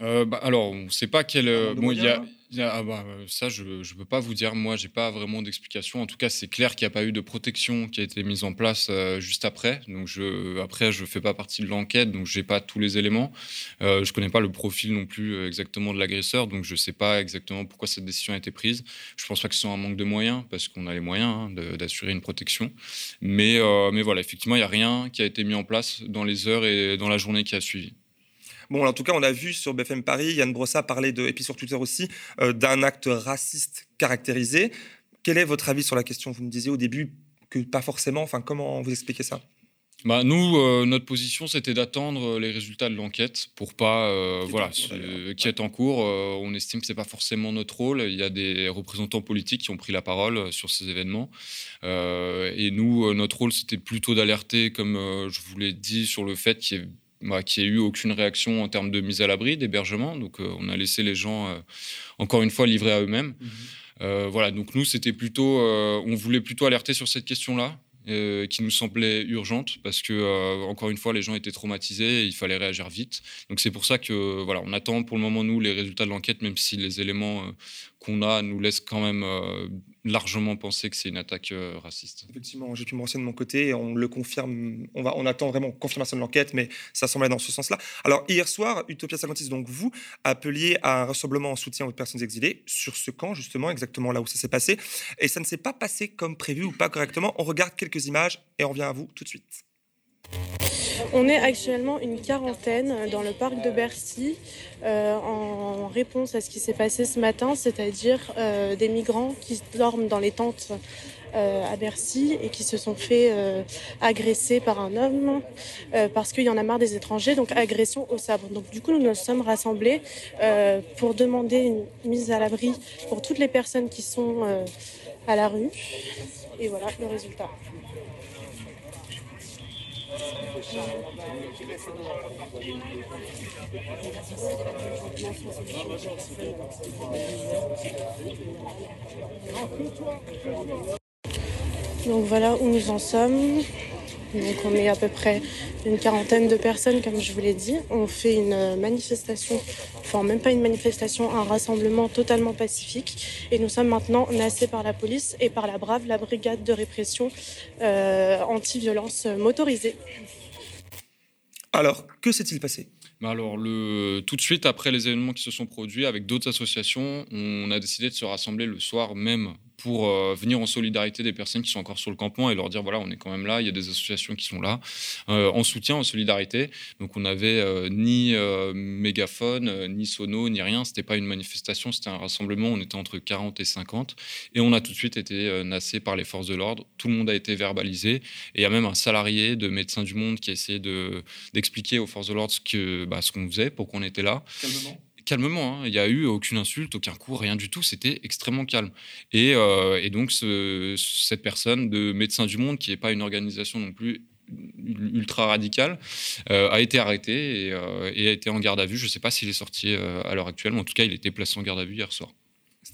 Euh, bah, alors, on ne sait pas quel. euh, bon, il y a, y a- ah bah, euh, ça, je ne peux pas vous dire. Moi, j'ai pas vraiment d'explication. En tout cas, c'est clair qu'il n'y a pas eu de protection qui a été mise en place euh, juste après. Donc, je, après, je ne fais pas partie de l'enquête, donc je n'ai pas tous les éléments. Je ne connais pas le profil non plus exactement de l'agresseur, donc je ne sais pas exactement pourquoi cette décision a été prise. Je ne pense pas que ce soit un manque de moyens, parce qu'on a les moyens hein, d'assurer une protection. Mais, mais voilà, effectivement, il n'y a rien qui a été mis en place dans les heures et dans la journée qui a suivi. Bon, en tout cas, on a vu sur BFM Paris, Yann Brossa parler de, et puis sur Twitter aussi, euh, d'un acte raciste caractérisé. Quel est votre avis sur la question? Vous me disiez au début que pas forcément. Enfin, comment vous expliquez ça? Bah, nous, euh, notre position, c'était d'attendre les résultats de l'enquête pour pas, euh, voilà, ce- qui est en cours. Euh, on estime que c'est pas forcément notre rôle. Il y a des représentants politiques qui ont pris la parole euh, sur ces événements. Euh, et nous, euh, notre rôle, c'était plutôt d'alerter, comme euh, je vous l'ai dit, sur le fait qu'il y ait bah, qu'il n'y ait eu aucune réaction en termes de mise à l'abri, d'hébergement. Donc, euh, on a laissé les gens, euh, encore une fois, livrés à eux-mêmes. Euh, voilà, donc nous, c'était plutôt, on voulait plutôt alerter sur cette question-là, qui nous semblait urgente, parce que, encore une fois, les gens étaient traumatisés et il fallait réagir vite. Donc c'est pour ça que, voilà, on attend pour le moment, nous, les résultats de l'enquête, même si les éléments qu'on a nous laissent quand même euh, largement penser que c'est une attaque euh, raciste. Effectivement, j'ai pu me renseigner de mon côté, on le confirme, on, va, on attend vraiment confirmation de l'enquête, mais ça semble aller dans ce sens-là. Alors, hier soir, Utopia 56, donc vous, appeliez à un rassemblement en soutien aux personnes exilées sur ce camp, justement, exactement là où ça s'est passé. Et ça ne s'est pas passé comme prévu ou pas correctement. On regarde quelques images et on revient à vous tout de suite. On est actuellement une quarantaine dans le parc de Bercy euh, en réponse à ce qui s'est passé ce matin, c'est-à-dire euh, des migrants qui dorment dans les tentes euh, à Bercy et qui se sont fait agresser par un homme parce qu'il y en a marre des étrangers, donc agression au sabre. Donc du coup, nous nous sommes rassemblés pour demander une mise à l'abri pour toutes les personnes qui sont à la rue. Et voilà le résultat. Donc voilà où nous en sommes. Donc on est à peu près une quarantaine de personnes, comme je vous l'ai dit. On fait une manifestation, enfin même pas une manifestation, un rassemblement totalement pacifique. Et nous sommes maintenant nassés par la police et par la BRAVE, la brigade de répression euh, anti-violence motorisée. Alors, que s'est-il passé? Bah alors, le, tout de suite après les événements qui se sont produits avec d'autres associations, on a décidé de se rassembler le soir même pour euh, venir en solidarité des personnes qui sont encore sur le campement et leur dire voilà, on est quand même là, il y a des associations qui sont là, euh, en soutien, en solidarité. Donc on n'avait euh, ni mégaphone, ni sono, ni rien. C'était pas une manifestation, c'était un rassemblement. On était entre 40 et 50 et on a tout de suite été nassé par les forces de l'ordre. Tout le monde a été verbalisé et il y a même un salarié de Médecins du Monde qui a essayé de d'expliquer aux forces de l'ordre ce bah, qu'on faisait, pourquoi on était là Calmement. Calmement. hein. Il n'y a eu aucune insulte, aucun coup, rien du tout. C'était extrêmement calme. Et, euh, donc, ce- cette personne de Médecins du Monde, qui n'est pas une organisation non plus ultra radicale, euh, a été arrêtée et, euh, et a été en garde à vue. Je ne sais pas s'il est sorti à l'heure actuelle, mais en tout cas, il était placé en garde à vue hier soir.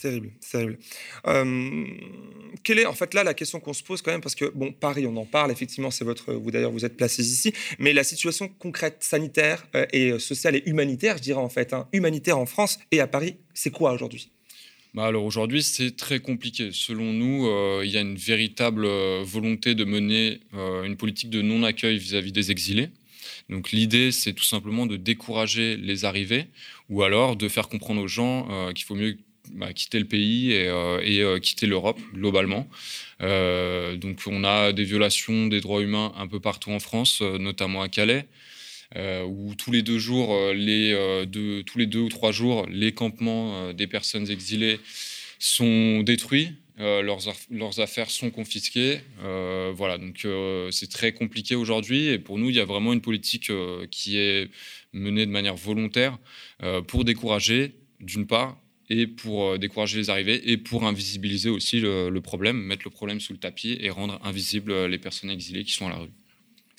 Terrible, terrible. Euh, quelle est en fait là la question qu'on se pose quand même parce que bon Paris on en parle effectivement c'est votre vous d'ailleurs vous êtes placés ici mais la situation concrète sanitaire euh, et sociale et humanitaire je dirais en fait hein, humanitaire en France et à Paris c'est quoi aujourd'hui? Bah alors aujourd'hui, c'est très compliqué. Selon nous, euh, il y a une véritable euh, volonté de mener euh, une politique de non-accueil vis-à-vis des exilés. Donc l'idée, c'est tout simplement de décourager les arrivées ou alors de faire comprendre aux gens euh, qu'il faut mieux bah, quitter le pays et, euh, euh, quitter l'Europe globalement. Euh, donc on a des violations des droits humains un peu partout en France, notamment à Calais où tous les deux jours, tous les deux ou trois jours, les campements des personnes exilées sont détruits, leurs, aff- leurs affaires sont confisquées. Voilà, donc c'est très compliqué aujourd'hui. Et pour nous, il y a vraiment une politique qui est menée de manière volontaire pour décourager, d'une part, et pour euh, décourager les arrivées, et pour invisibiliser aussi le, problème, mettre le problème sous le tapis et rendre invisibles euh, les personnes exilées qui sont à la rue.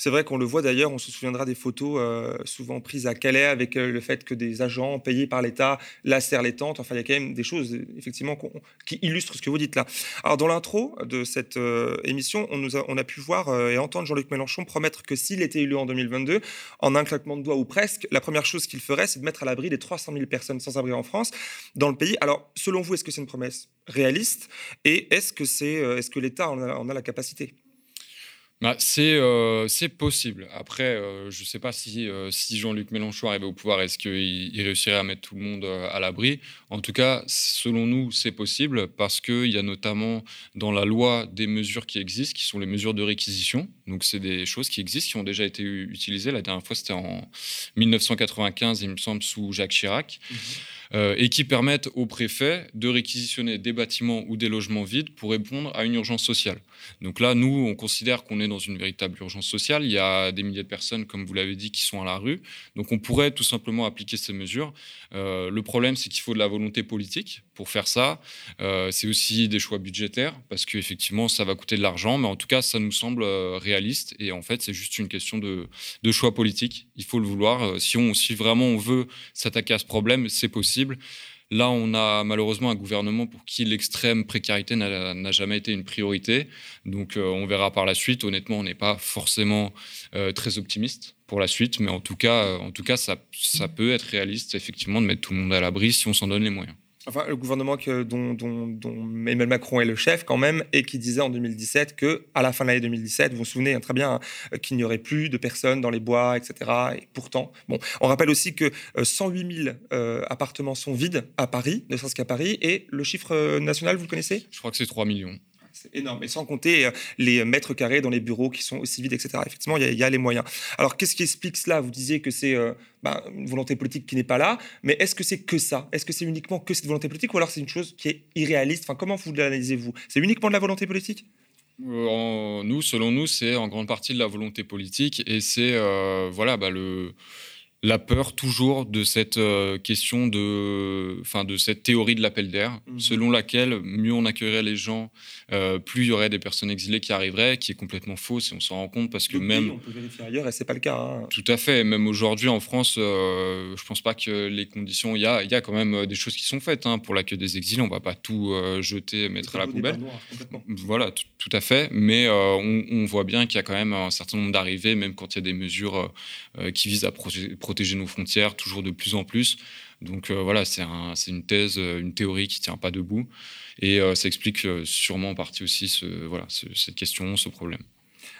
C'est vrai qu'on le voit d'ailleurs, on se souviendra des photos euh, souvent prises à Calais avec euh, le fait que des agents payés par l'État lacèrent les tentes. Enfin, il y a quand même des choses effectivement qui illustrent ce que vous dites là. Alors, dans l'intro de cette euh, émission, on, a, pu voir et entendre Jean-Luc Mélenchon promettre que s'il était élu en 2022, en un claquement de doigts ou presque, la première chose qu'il ferait, c'est de mettre à l'abri les 300 000 personnes sans abri en France, dans le pays. Alors, selon vous, est-ce que c'est une promesse réaliste? Et est-ce que, l'État en a la capacité? Bah, c'est euh, c'est possible. Après, euh, je ne sais pas si, euh, si Jean-Luc Mélenchon arrivait au pouvoir, est-ce qu'il il réussirait à mettre tout le monde à l'abri? En tout cas, selon nous, c'est possible parce qu'il y a notamment dans la loi des mesures qui existent, qui sont les mesures de réquisition. Donc, c'est des choses qui existent, qui ont déjà été utilisées. La dernière fois, c'était en 1995, il me semble, sous Jacques Chirac. Euh, et qui permettent au préfet de réquisitionner des bâtiments ou des logements vides pour répondre à une urgence sociale. Donc là, nous, on considère qu'on est dans une véritable urgence sociale. Il y a des milliers de personnes, comme vous l'avez dit, qui sont à la rue. Donc on pourrait tout simplement appliquer ces mesures. Euh, le problème, c'est qu'il faut de la volonté politique pour faire ça. Euh, c'est aussi des choix budgétaires, parce qu'effectivement, ça va coûter de l'argent. Mais en tout cas, ça nous semble réaliste. Et en fait, c'est juste une question de, choix politique. Il faut le vouloir. Si vraiment on veut s'attaquer à ce problème, c'est possible. Là, on a malheureusement un gouvernement pour qui l'extrême précarité n'a jamais été une priorité. Donc, euh, on verra par la suite. Honnêtement, on n'est pas forcément euh, très optimiste pour la suite, mais en tout cas, euh, en tout cas ça, ça peut être réaliste, effectivement, de mettre tout le monde à l'abri si on s'en donne les moyens. Enfin, le gouvernement dont, Emmanuel Macron est le chef quand même, et qui disait en 2017 que à la fin de l'année 2017, vous vous souvenez hein, très bien, hein, qu'il n'y aurait plus de personnes dans les bois, etc. Et pourtant, bon, on rappelle aussi que euh, 108 000 euh, appartements sont vides à Paris, ne serait-ce qu'à Paris, et le chiffre euh, national, vous le connaissez? Je crois que c'est 3 millions. C'est énorme. Et sans compter euh, les mètres carrés dans les bureaux qui sont aussi vides, etc. Effectivement, il y, a- les moyens. Alors, qu'est-ce qui explique cela? Vous disiez que c'est euh, ben, une volonté politique qui n'est pas là, mais est-ce que c'est que ça? Est-ce que c'est uniquement que cette volonté politique ou alors c'est une chose qui est irréaliste? Enfin, comment vous l'analysez-vous? C'est uniquement de la volonté politique? Euh, nous, selon nous, c'est en grande partie de la volonté politique et c'est voilà bah, le la peur toujours de cette euh, question de enfin de cette théorie de l'appel d'air Mhm. selon laquelle mieux on accueillerait les gens euh, plus il y aurait des personnes exilées qui arriveraient qui est complètement fausse et on s'en rend compte parce que même on peut vérifier ailleurs et c'est pas le cas. hein. tout à fait. Même aujourd'hui en France, euh, je pense pas que les conditions. Il y a, y a quand même euh, des choses qui sont faites hein, pour l'accueil des exilés. On va pas tout jeter, mettre à la poubelle. noirs. Voilà, tout, à fait. Mais on, on voit bien qu'il y a quand même un certain nombre d'arrivées, même quand il y a des mesures qui visent à proté- protéger nos frontières, toujours de plus en plus. Donc euh, voilà, c'est un- c'est une thèse, euh, une théorie qui tient pas debout. Et euh, ça explique sûrement en partie aussi ce, voilà, ce- cette question, ce problème.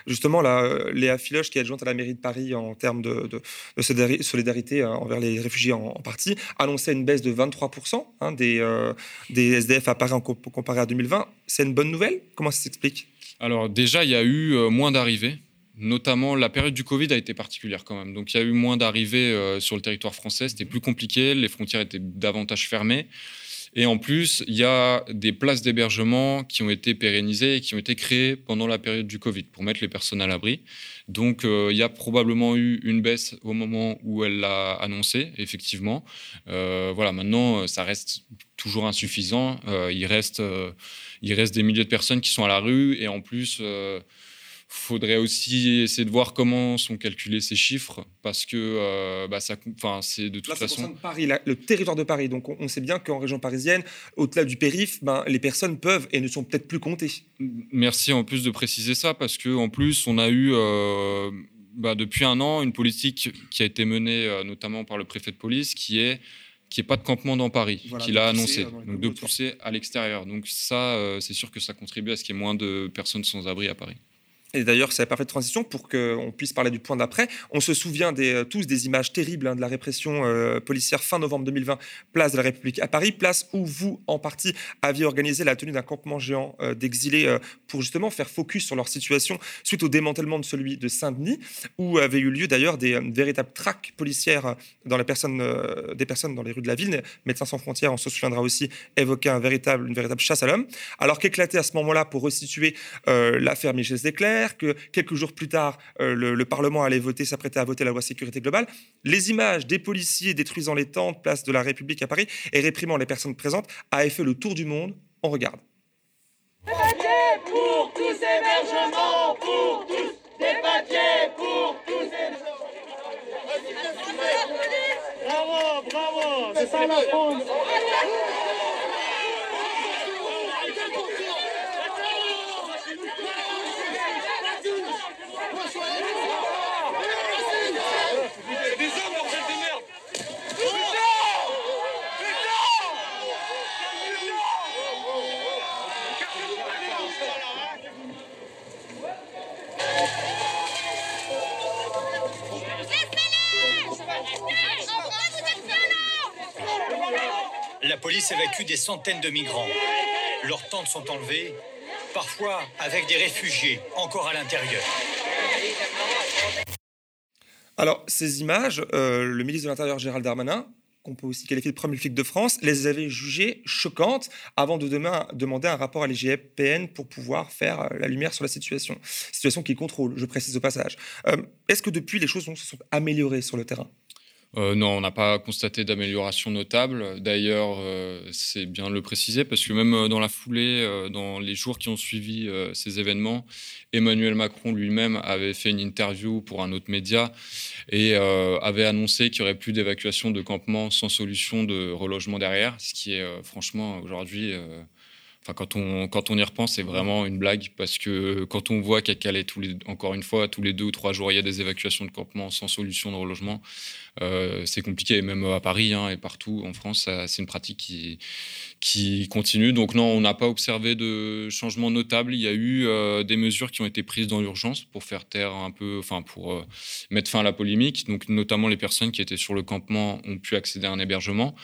Justement, là, Léa Filoche, qui est adjointe à la mairie de Paris en termes de, de- de solidari- solidarité euh, envers les réfugiés en, en partie, annonçait une baisse de 23% hein, des, euh, des SDF à Paris en comparé à 2020. C'est une bonne nouvelle? Comment ça s'explique? Alors déjà, il y a eu moins d'arrivées. Notamment, la période du Covid a été particulière quand même. Donc, il y a eu moins d'arrivées euh, sur le territoire français. C'était plus compliqué. Les frontières étaient davantage fermées. Et en plus, il y a des places d'hébergement qui ont été pérennisées et qui ont été créées pendant la période du Covid pour mettre les personnes à l'abri. Donc, euh, il y a probablement eu une baisse au moment où elle l'a annoncé, effectivement. Euh, voilà, maintenant, ça reste toujours insuffisant. Euh, il, reste, il reste des milliers de personnes qui sont à la rue et en plus, faudrait aussi essayer de voir comment sont calculés ces chiffres parce que euh, bah, ça, enfin, c'est de toute Là, façon. Paris, le territoire de Paris. Donc, on, on sait bien qu'en région parisienne, au-delà du périph', ben, les personnes peuvent et ne sont peut-être plus comptées. Merci en plus de préciser ça parce que en plus on a eu euh, bah, depuis un an une politique qui a été menée euh, notamment par le préfet de police qui est qui est pas de campement dans Paris, Voilà, qu'il a annoncé, donc de pousser à l'extérieur. Donc ça, euh, c'est sûr que ça contribue à ce qu'il y ait moins de personnes sans abri à Paris. Et d'ailleurs, c'est la parfaite transition pour qu'on puisse parler du point d'après. On se souvient euh, tous des images terribles hein, de la répression euh, policière fin novembre 2020, place de la République à Paris, place où vous, en partie, aviez organisé la tenue d'un campement géant euh, d'exilés pour justement faire focus sur leur situation suite au démantèlement de celui de Saint-Denis, où avait eu lieu d'ailleurs des véritables traques policières dans les personnes, des personnes dans les rues de la ville. Médecins sans frontières, on se souviendra aussi, véritable, une véritable chasse à l'homme. Alors qu'éclatait à ce moment-là, pour resituer euh, l'affaire Michel Desclerc, que quelques jours plus tard, euh, le, le Parlement allait voter, s'apprêter à voter la loi sécurité globale, les images des policiers détruisant les tentes, place de la République à Paris, et réprimant les personnes présentes, avaient fait le tour du monde. On regarde. La police évacue des centaines de migrants. Leurs tentes sont enlevées, parfois avec des réfugiés encore à l'intérieur. Alors, ces images, euh, le ministre de l'Intérieur Gérald Darmanin, qu'on peut aussi qualifier de premier flic de France, les avait jugées choquantes avant de demain demander un rapport à l'IGPN pour pouvoir faire euh, la lumière sur la situation. Situation qu'il contrôle, je précise au passage. Euh, Est-ce que depuis, les choses se sont améliorées sur le terrain? Euh, non, on n'a pas constaté d'amélioration notable. D'ailleurs, euh, c'est bien de le préciser parce que même euh, dans la foulée, dans les jours qui ont suivi ces événements, Emmanuel Macron lui-même avait fait une interview pour un autre média et avait annoncé qu'il n'y aurait plus d'évacuation de campements sans solution de relogement derrière, ce qui est franchement aujourd'hui. Enfin, quand on, quand on y repense, c'est vraiment une blague parce que quand on voit qu'à Calais, encore une fois, tous les deux ou trois jours, il y a des évacuations de campements sans solution de relogement, euh, c'est compliqué. Et même à Paris hein, et partout en France, c'est une pratique qui, qui continue. Donc non, on n'a pas observé de changement notable. Il y a eu euh, des mesures qui ont été prises dans l'urgence pour faire taire un peu, enfin pour euh, mettre fin à la polémique. Donc notamment les personnes qui étaient sur le campement ont pu accéder à un hébergement.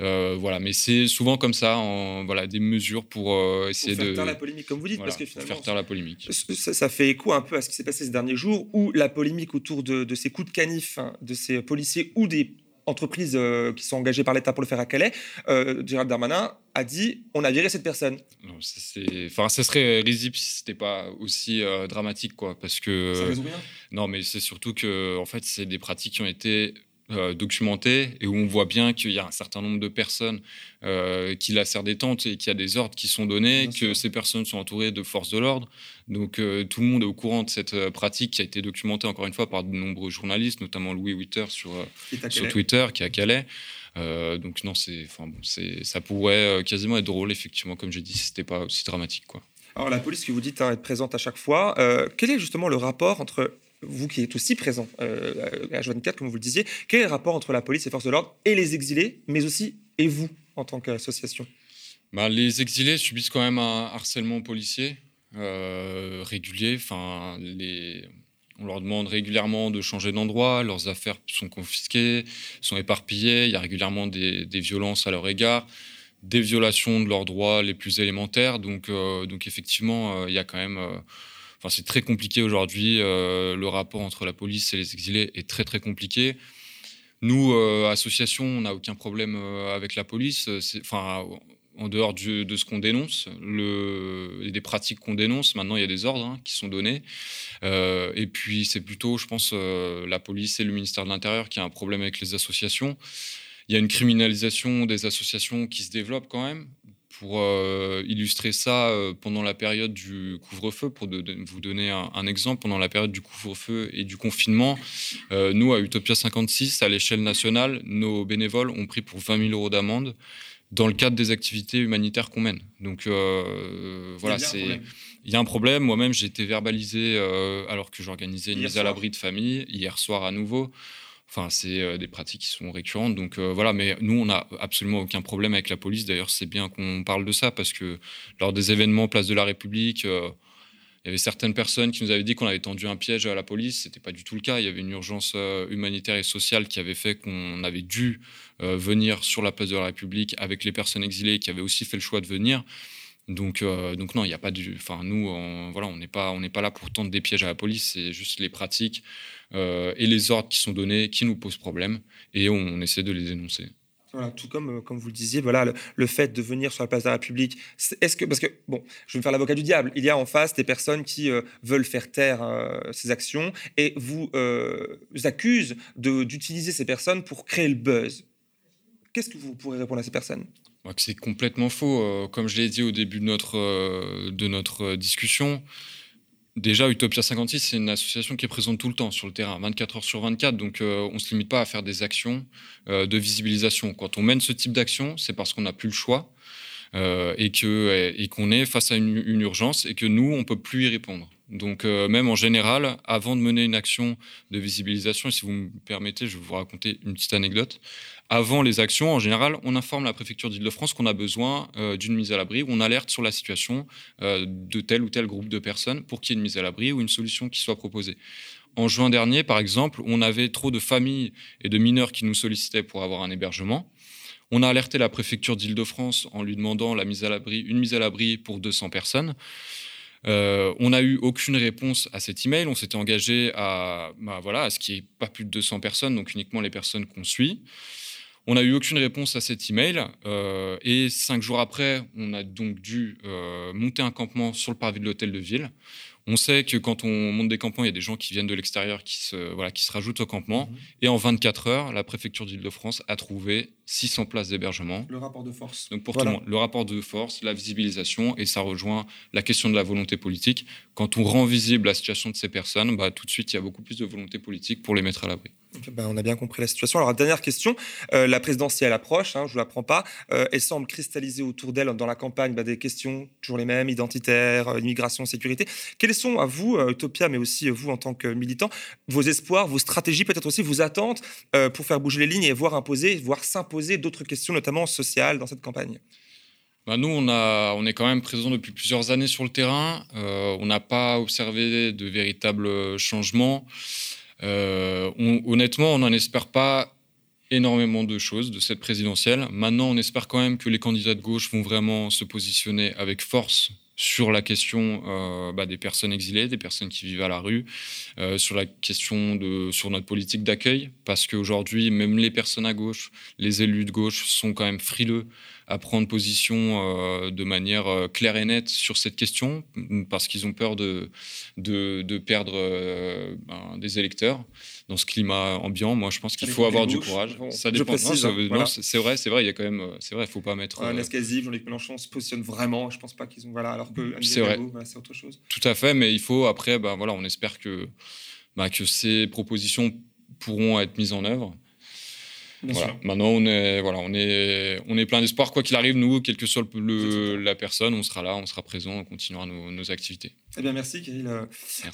Euh, voilà, mais c'est souvent comme ça, en, voilà, des mesures pour euh, essayer Pour faire de taire la polémique, comme vous dites, Voilà, parce que finalement, faire taire la polémique. ça, ça fait écho un peu à ce qui s'est passé ces derniers jours, où la polémique autour de, de ces coups de canif hein, de ces policiers ou des entreprises euh, qui sont engagées par l'État pour le faire à Calais, euh, Gérald Darmanin a dit on a viré cette personne. Non, ça, c'est- Enfin, ça serait risible si c'était pas aussi dramatique, quoi. Parce que. Ça résout rien? Non, mais c'est surtout que, en fait, c'est des pratiques qui ont été euh, documentées et où on voit bien qu'il y a un certain nombre de personnes euh, qui la serrent des tentes et qu'il y a des ordres qui sont donnés, que ces personnes sont entourées de forces de l'ordre. Donc, euh, tout le monde est au courant de cette pratique qui a été documentée, encore une fois, par de nombreux journalistes, notamment Louis Witter sur, est sur. Twitter, qui est à Calais. Donc non, c'est, enfin bon, ça pourrait quasiment être drôle, effectivement, comme j'ai dit, si c'était pas aussi dramatique, quoi. Alors la police, que vous dites hein, être présente à chaque fois, quel est justement le rapport entre vous qui êtes aussi présent euh, à H24, comme vous le disiez, quel est le rapport entre la police et forces de l'ordre et les exilés, mais aussi et vous en tant qu'association? Bah, les exilés subissent quand même un harcèlement policier euh, régulier. On leur demande régulièrement de changer d'endroit, leurs affaires sont confisquées, sont éparpillées, il y a régulièrement des, violences à leur égard, des violations de leurs droits les plus élémentaires. Donc, euh, donc effectivement, il y a quand même... Enfin, c'est très compliqué aujourd'hui. euh, le rapport entre la police et les exilés est très très compliqué. Nous, euh, association, on n'a aucun problème euh, avec la police. Enfin, en dehors de ce qu'on dénonce, des pratiques qu'on dénonce, maintenant il y a des ordres hein, qui sont donnés. Et puis c'est plutôt, je pense, la police et le ministère de l'Intérieur qui a un problème avec les associations. Il y a une criminalisation des associations qui se développe quand même. Pour euh, illustrer ça, euh, pendant la période du couvre-feu, pour de- de- vous donner un, un exemple, pendant la période du couvre-feu et du confinement, euh, nous, à Utopia 56, à l'échelle nationale, nos bénévoles ont pris pour 20 000 euros d'amende dans le cadre des activités humanitaires qu'on mène. Donc euh, voilà, c'est il y a un problème. Moi-même, j'ai été verbalisé euh, alors que j'organisais une Hier mise à l'abri de famille hier soir à nouveau. Enfin, c'est euh, des pratiques qui sont récurrentes. Donc euh, voilà, mais nous, on n'a absolument aucun problème avec la police. D'ailleurs, c'est bien qu'on parle de ça parce que lors des événements Place de la République, euh, il y avait certaines personnes qui nous avaient dit qu'on avait tendu un piège à la police. C'était pas du tout le cas. Il y avait une urgence humanitaire et sociale qui avait fait qu'on avait dû venir sur la place de la République avec les personnes exilées qui avaient aussi fait le choix de venir. Donc, euh, donc non, il n'y a pas du. Enfin, nous, on, voilà, on n'est pas, on n'est pas là pour tendre des pièges à la police. C'est juste les pratiques euh, et les ordres qui sont donnés qui nous posent problème et on, essaie de les dénoncer. Voilà, tout comme, euh, comme vous le disiez, voilà, le, fait de venir sur la place de la République, est-ce que, parce que, bon, je vais me faire l'avocat du diable, il y a en face des personnes qui veulent faire taire ces actions et vous, accusent d'utiliser ces personnes pour créer le buzz. Qu'est-ce que vous pourrez répondre à ces personnes? C'est complètement faux. Euh, comme je l'ai dit au début de notre, euh, discussion, déjà, Utopia 56, c'est une association qui est présente tout le temps sur le terrain, 24 heures sur 24. Donc, euh, on ne se limite pas à faire des actions de visibilisation. Quand on mène ce type d'action, c'est parce qu'on n'a plus le choix et qu'on est face à une, une urgence et que nous, on ne peut plus y répondre. Donc, euh, même en général, avant de mener une action de visibilisation, et si vous me permettez, je vais vous raconter une petite anecdote. Avant les actions, en général, on informe la préfecture d'Île-de-France qu'on a besoin euh, d'une mise à l'abri, ou on alerte sur la situation euh, de tel ou tel groupe de personnes pour qu'il y ait une mise à l'abri ou une solution qui soit proposée. En juin dernier, par exemple, on avait trop de familles et de mineurs qui nous sollicitaient pour avoir un hébergement. On a alerté la préfecture d'Île-de-France en lui demandant la mise à l'abri, une mise à l'abri pour 200 personnes. Euh, on n'a eu aucune réponse à cet email. On s'était engagé à, bah, voilà, à ce qu'il n'y ait pas plus de 200 personnes, donc uniquement les personnes qu'on suit. On n'a eu aucune réponse à cet email. euh, et cinq jours après, on a donc dû euh, monter un campement sur le parvis de l'hôtel de ville. On sait que quand on monte des campements, il y a des gens qui viennent de l'extérieur qui se, voilà, qui se rajoutent au campement. Et en 24 heures, la préfecture d'Île-de-France a trouvé 600 places d'hébergement. Le rapport de force. Donc pour Voilà. tout le monde, le rapport de force, la visibilisation, et ça rejoint la question de la volonté politique. Quand on rend visible la situation de ces personnes, bah, tout de suite, il y a beaucoup plus de volonté politique pour les mettre à l'abri. Ben, on a bien compris la situation. Alors, dernière question. Euh, la présidentielle approche, hein, je ne vous la prends pas. Euh, elle semble cristalliser autour d'elle, dans la campagne, bah, des questions toujours les mêmes, identitaires, euh, immigration, sécurité. Quelles sont, à vous, euh, Utopia, mais aussi vous en tant que militant, vos espoirs, vos stratégies, peut-être aussi vos attentes pour faire bouger les lignes et voir imposer, voire s'imposer d'autres questions, notamment sociales, dans cette campagne? Bah, nous, on, a, on est quand même présents depuis plusieurs années sur le terrain. Euh, on n'a pas observé de véritables changements. Euh, on- honnêtement, on n'en espère pas énormément de choses de cette présidentielle. Maintenant, on espère quand même que les candidats de gauche vont vraiment se positionner avec force sur la question euh, bah, des personnes exilées, des personnes qui vivent à la rue, euh, sur la question de sur notre politique d'accueil, parce qu'aujourd'hui, même les personnes à gauche, les élus de gauche sont quand même frileux à prendre position euh, de manière euh, claire et nette sur cette question, parce qu'ils ont peur de, de, de perdre euh, ben, des électeurs dans ce climat ambiant. Moi, je pense qu'il faut avoir du courage. Bon, ça je dépend. précise, non, ça- non, voilà. c'est c'est vrai, c'est vrai. Il y a quand même, c'est vrai, il faut pas mettre. Un euh, Escasiv, Jean-Luc Mélenchon se positionne vraiment. Je pense pas qu'ils ont. Voilà, alors que C'est vrai. Voilà, c'est autre chose. Tout à fait, mais il faut après, ben voilà, on espère que, ben, que ces propositions pourront être mises en œuvre. Voilà. Maintenant, on est, voilà, on est, on est plein d'espoir. Quoi qu'il arrive, nous, quelle que soit le, le- la personne, on sera là, on sera présent, on continuera nos, nos activités. Eh bien, merci, Kirill, euh,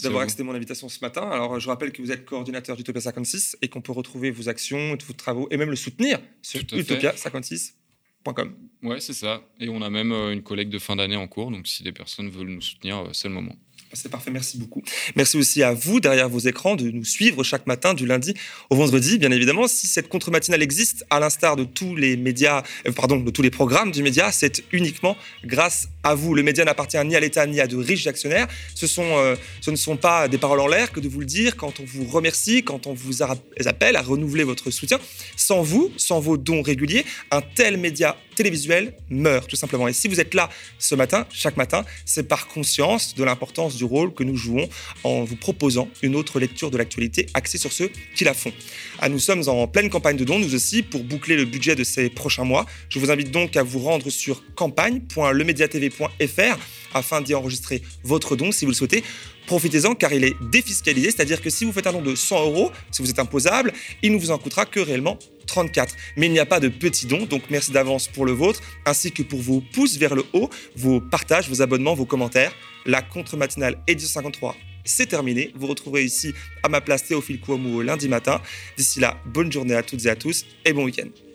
d'avoir accepté mon invitation ce matin. Alors, je rappelle que vous êtes coordinateur d'Utopia 56 et qu'on peut retrouver vos actions, vos travaux et même le soutenir sur Tout à fait. utopia56.com. Ouais, c'est ça. Et on a même euh, une collecte de fin d'année en cours. Donc, si des personnes veulent nous soutenir, euh, c'est le moment. C'est parfait, merci beaucoup. Merci aussi à vous derrière vos écrans de nous suivre chaque matin du lundi au vendredi, bien évidemment. Si cette contre-matinale existe, à l'instar de tous les médias, euh, pardon, de tous les programmes du média, c'est uniquement grâce à vous. Le média n'appartient ni à l'État ni à de riches actionnaires. Ce, sont, euh, ce ne sont pas des paroles en l'air que de vous le dire quand on vous remercie, quand on vous appelle à renouveler votre soutien. Sans vous, sans vos dons réguliers, un tel média télévisuel meurt tout simplement. Et si vous êtes là ce matin, chaque matin, c'est par conscience de l'importance du rôle que nous jouons en vous proposant une autre lecture de l'actualité axée sur ceux qui la font. Ah, nous sommes en pleine campagne de dons, nous aussi, pour boucler le budget de ces prochains mois. Je vous invite donc à vous rendre sur campagne.lemediatv.fr afin d'y enregistrer votre don si vous le souhaitez. Profitez-en car il est défiscalisé, c'est-à-dire que si vous faites un don de 100 euros, si vous êtes imposable, il ne vous en coûtera que réellement 34. Mais il n'y a pas de petits dons, donc merci d'avance pour le vôtre, ainsi que pour vos pouces vers le haut, vos partages, vos abonnements, vos commentaires. La contre-matinale édition 53, c'est terminé. Vous retrouverez ici à ma place Théophile Kouamou lundi matin. D'ici là, bonne journée à toutes et à tous et bon week-end.